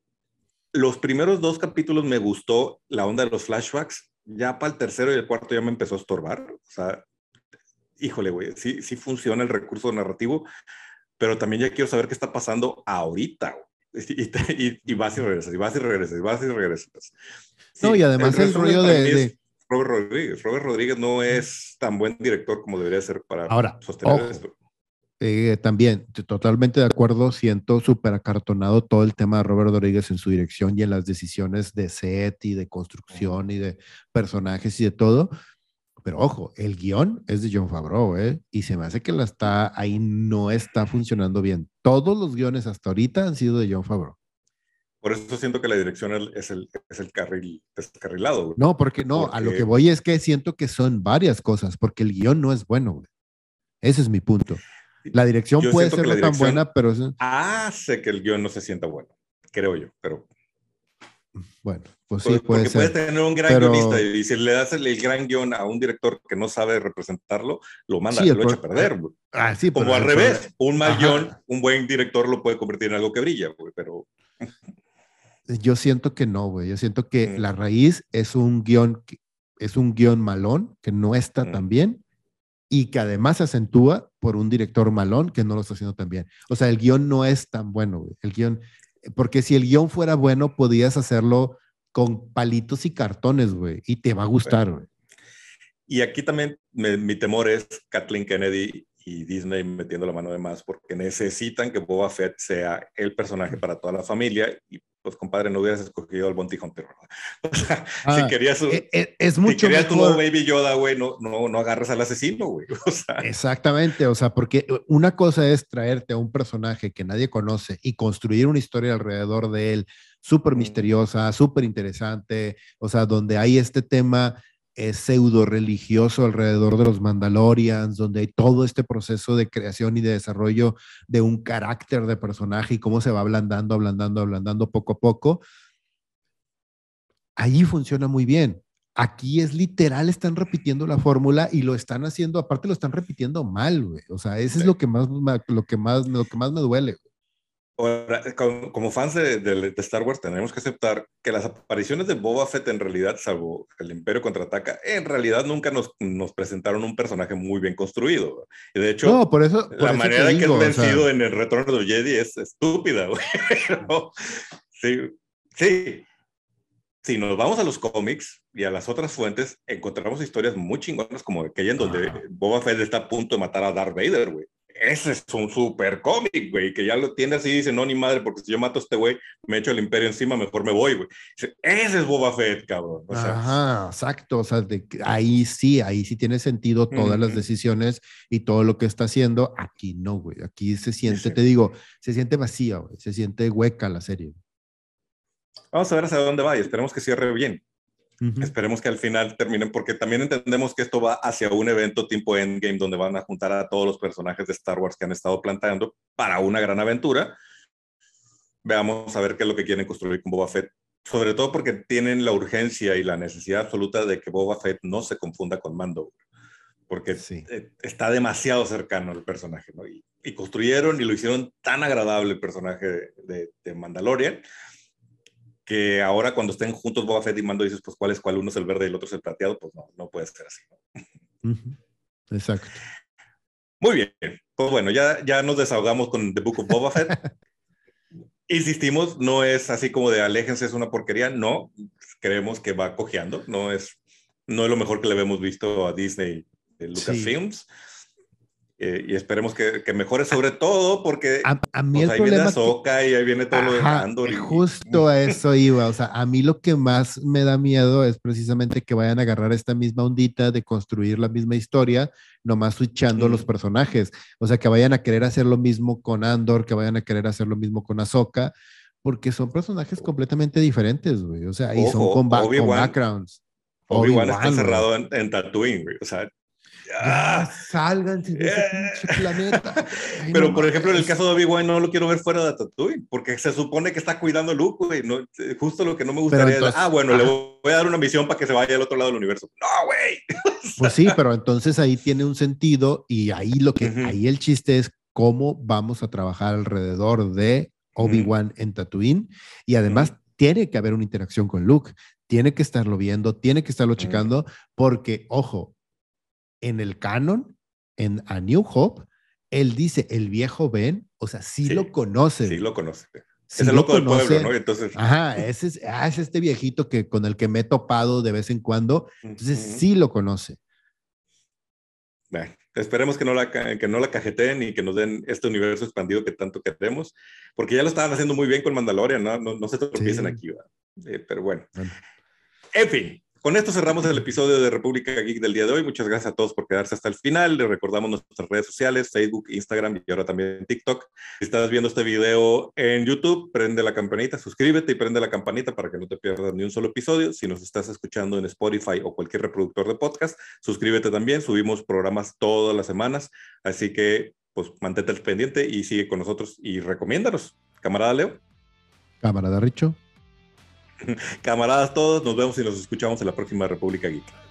Los primeros dos capítulos me gustó la onda de los flashbacks. Ya para el tercero y el cuarto ya me empezó a estorbar. O sea, híjole, güey, sí, sí funciona el recurso narrativo, pero también ya quiero saber qué está pasando ahorita. y, vas y regresas, y vas y regresas, y vas y regresas. no, y además el, rollo de, Robert Rodríguez. Robert Rodríguez no es tan buen director como debería ser para sostener esto. Eh, también, totalmente de acuerdo, siento súper acartonado todo el tema de Robert Rodríguez en su dirección y en las decisiones de set y de construcción y de personajes y de todo. Pero ojo, el guion es de John Favreau, ¿eh? Y se me hace que la está, ahí no está funcionando bien. Todos los guiones hasta ahorita han sido de John Favreau. Por eso siento que la dirección es el, es el carril descarrilado. No, porque no, a lo que voy es que siento que son varias cosas, porque el guion no es bueno, güey. Ese es mi punto. La dirección puede ser no tan buena, pero... Hace que el guion no se sienta bueno, creo yo, pero... Bueno, pues sí, puede porque puedes tener un gran guionista y si le das el, gran guion a un director que no sabe representarlo, lo manda, lo echa a perder. Ah, sí, Como al revés, un mal guion, un buen director lo puede convertir en algo que brilla, pero... Yo siento que no, güey. Yo siento que mm. la raíz es un guion, es un guion malón que no está mm. tan bien y que además se acentúa por un director malón que no lo está haciendo tan bien. O sea, el guion no es tan bueno, güey. El guion, porque si el guion fuera bueno, podías hacerlo con palitos y cartones, güey, y te va a gustar, güey. Y aquí también mi temor es Kathleen Kennedy y Disney metiendo la mano de más porque necesitan que Boba Fett sea el personaje para toda la familia y pues compadre no hubieras escogido al Bounty Hunter o sea si ah, querías e, e, es, mucho si querías mejor... tu Baby Yoda güey no, no, no agarres al asesino güey o sea, exactamente o sea porque una cosa es traerte a un personaje que nadie conoce y construir una historia alrededor de él súper misteriosa súper interesante o sea donde hay este tema es pseudo religioso alrededor de los Mandalorians, donde hay todo este proceso de creación y de desarrollo de un carácter de personaje y cómo se va ablandando, ablandando, ablandando poco a poco. Allí funciona muy bien. Aquí es literal, están repitiendo la fórmula y lo están haciendo, aparte lo están repitiendo mal, güey. O sea, eso es lo que más, lo que más, lo que más me duele. Ahora, como, fans de, Star Wars, tenemos que aceptar que las apariciones de Boba Fett, en realidad, salvo el Imperio contraataca, en realidad nunca nos, nos presentaron un personaje muy bien construido. Y de hecho, por eso, la manera en que es vencido en el retorno de Jedi es estúpida. sí, sí. Si nos vamos a los cómics y a las otras fuentes, encontramos historias muy chingonas como aquella en donde Boba Fett está a punto de matar a Darth Vader, güey ese es un super cómic, güey, que ya lo tiene así y dice, no, ni madre, porque si yo mato a este güey, me echo el imperio encima, mejor me voy, güey. Ese es Boba Fett, cabrón. Ajá, exacto. O sea, ahí sí, ahí sí tiene sentido todas las decisiones y todo lo que está haciendo. Aquí no, güey. Aquí se siente, te digo, se siente vacía, güey. Se siente hueca la serie. Vamos a ver hacia dónde va y esperemos que cierre bien. Esperemos que al final terminen, porque también entendemos que esto va hacia un evento tipo Endgame, donde van a juntar a todos los personajes de Star Wars que han estado planteando para una gran aventura. Veamos a ver qué es lo que quieren construir con Boba Fett. Sobre todo porque tienen la urgencia y la necesidad absoluta de que Boba Fett no se confunda con Mando, porque eh, está demasiado cercano el personaje, ¿no? Y, construyeron y lo hicieron tan agradable el personaje de, de Mandalorian que ahora cuando estén juntos Boba Fett y Mando dices, pues cuál es cuál, uno es el verde y el otro es el plateado, pues no, no puede ser así. Exacto. Muy bien, pues bueno, ya, ya nos desahogamos con The Book of Boba Fett. Insistimos, no es así como de aléjense, es una porquería, no, creemos que va cojeando, no es, no es lo mejor que le habíamos visto a Disney de Lucasfilms. Eh, y esperemos que, que, mejore sobre todo porque a, mí pues, el ahí viene Ahsoka y ahí viene todo lo de Andor. Y... Justo a eso iba, o sea, a mí lo que más me da miedo es precisamente que vayan a agarrar esta misma ondita de construir la misma historia, nomás switchando los personajes, o sea, que vayan a querer hacer lo mismo con Andor, que vayan a querer hacer lo mismo con Ahsoka, porque son personajes completamente diferentes, güey, o sea, y son con, backgrounds. Obi-Wan está encerrado en, en Tatooine, güey, o sea, ya, salgan de ese pinche planeta. Pero, por ejemplo, en el caso de Obi-Wan no lo quiero ver fuera de Tatooine, porque se supone que está cuidando a Luke, güey. No, justo lo que no me gustaría es, ah, bueno, le voy a dar una misión para que se vaya al otro lado del universo. No, güey. pues sí, pero entonces ahí tiene un sentido y ahí lo que, ahí el chiste es cómo vamos a trabajar alrededor de Obi-Wan en Tatooine y además tiene que haber una interacción con Luke, tiene que estarlo viendo, tiene que estarlo checando, porque, ojo, en el canon, en A New Hope, él dice, el viejo Ben, o sea, sí, lo conoce. Sí lo conoce. Sí es el lo loco del conoce. pueblo, ¿no? Entonces, Ajá, ese es, ah, es este viejito que, con el que me he topado de vez en cuando. Entonces ujú. sí lo conoce. Bueno, esperemos que no, la, que no la cajeteen y que nos den este universo expandido que tanto queremos, porque ya lo estaban haciendo muy bien con Mandalorian, no, no, no se tropiecen Sí. aquí. Eh, pero bueno. Bueno. En fin, con esto cerramos el episodio de República Geek del día de hoy. Muchas gracias a todos por quedarse hasta el final. Les recordamos nuestras redes sociales, Facebook, Instagram y ahora también TikTok. Si estás viendo este video en YouTube, prende la campanita, suscríbete y prende la campanita para que no te pierdas ni un solo episodio. Si nos estás escuchando en Spotify o cualquier reproductor de podcast, suscríbete también. Subimos programas todas las semanas, así que pues mantente al pendiente y sigue con nosotros y recomiéndanos. Camarada Leo, Camarada Richo. camaradas todos, nos vemos y nos escuchamos en la próxima República Geek.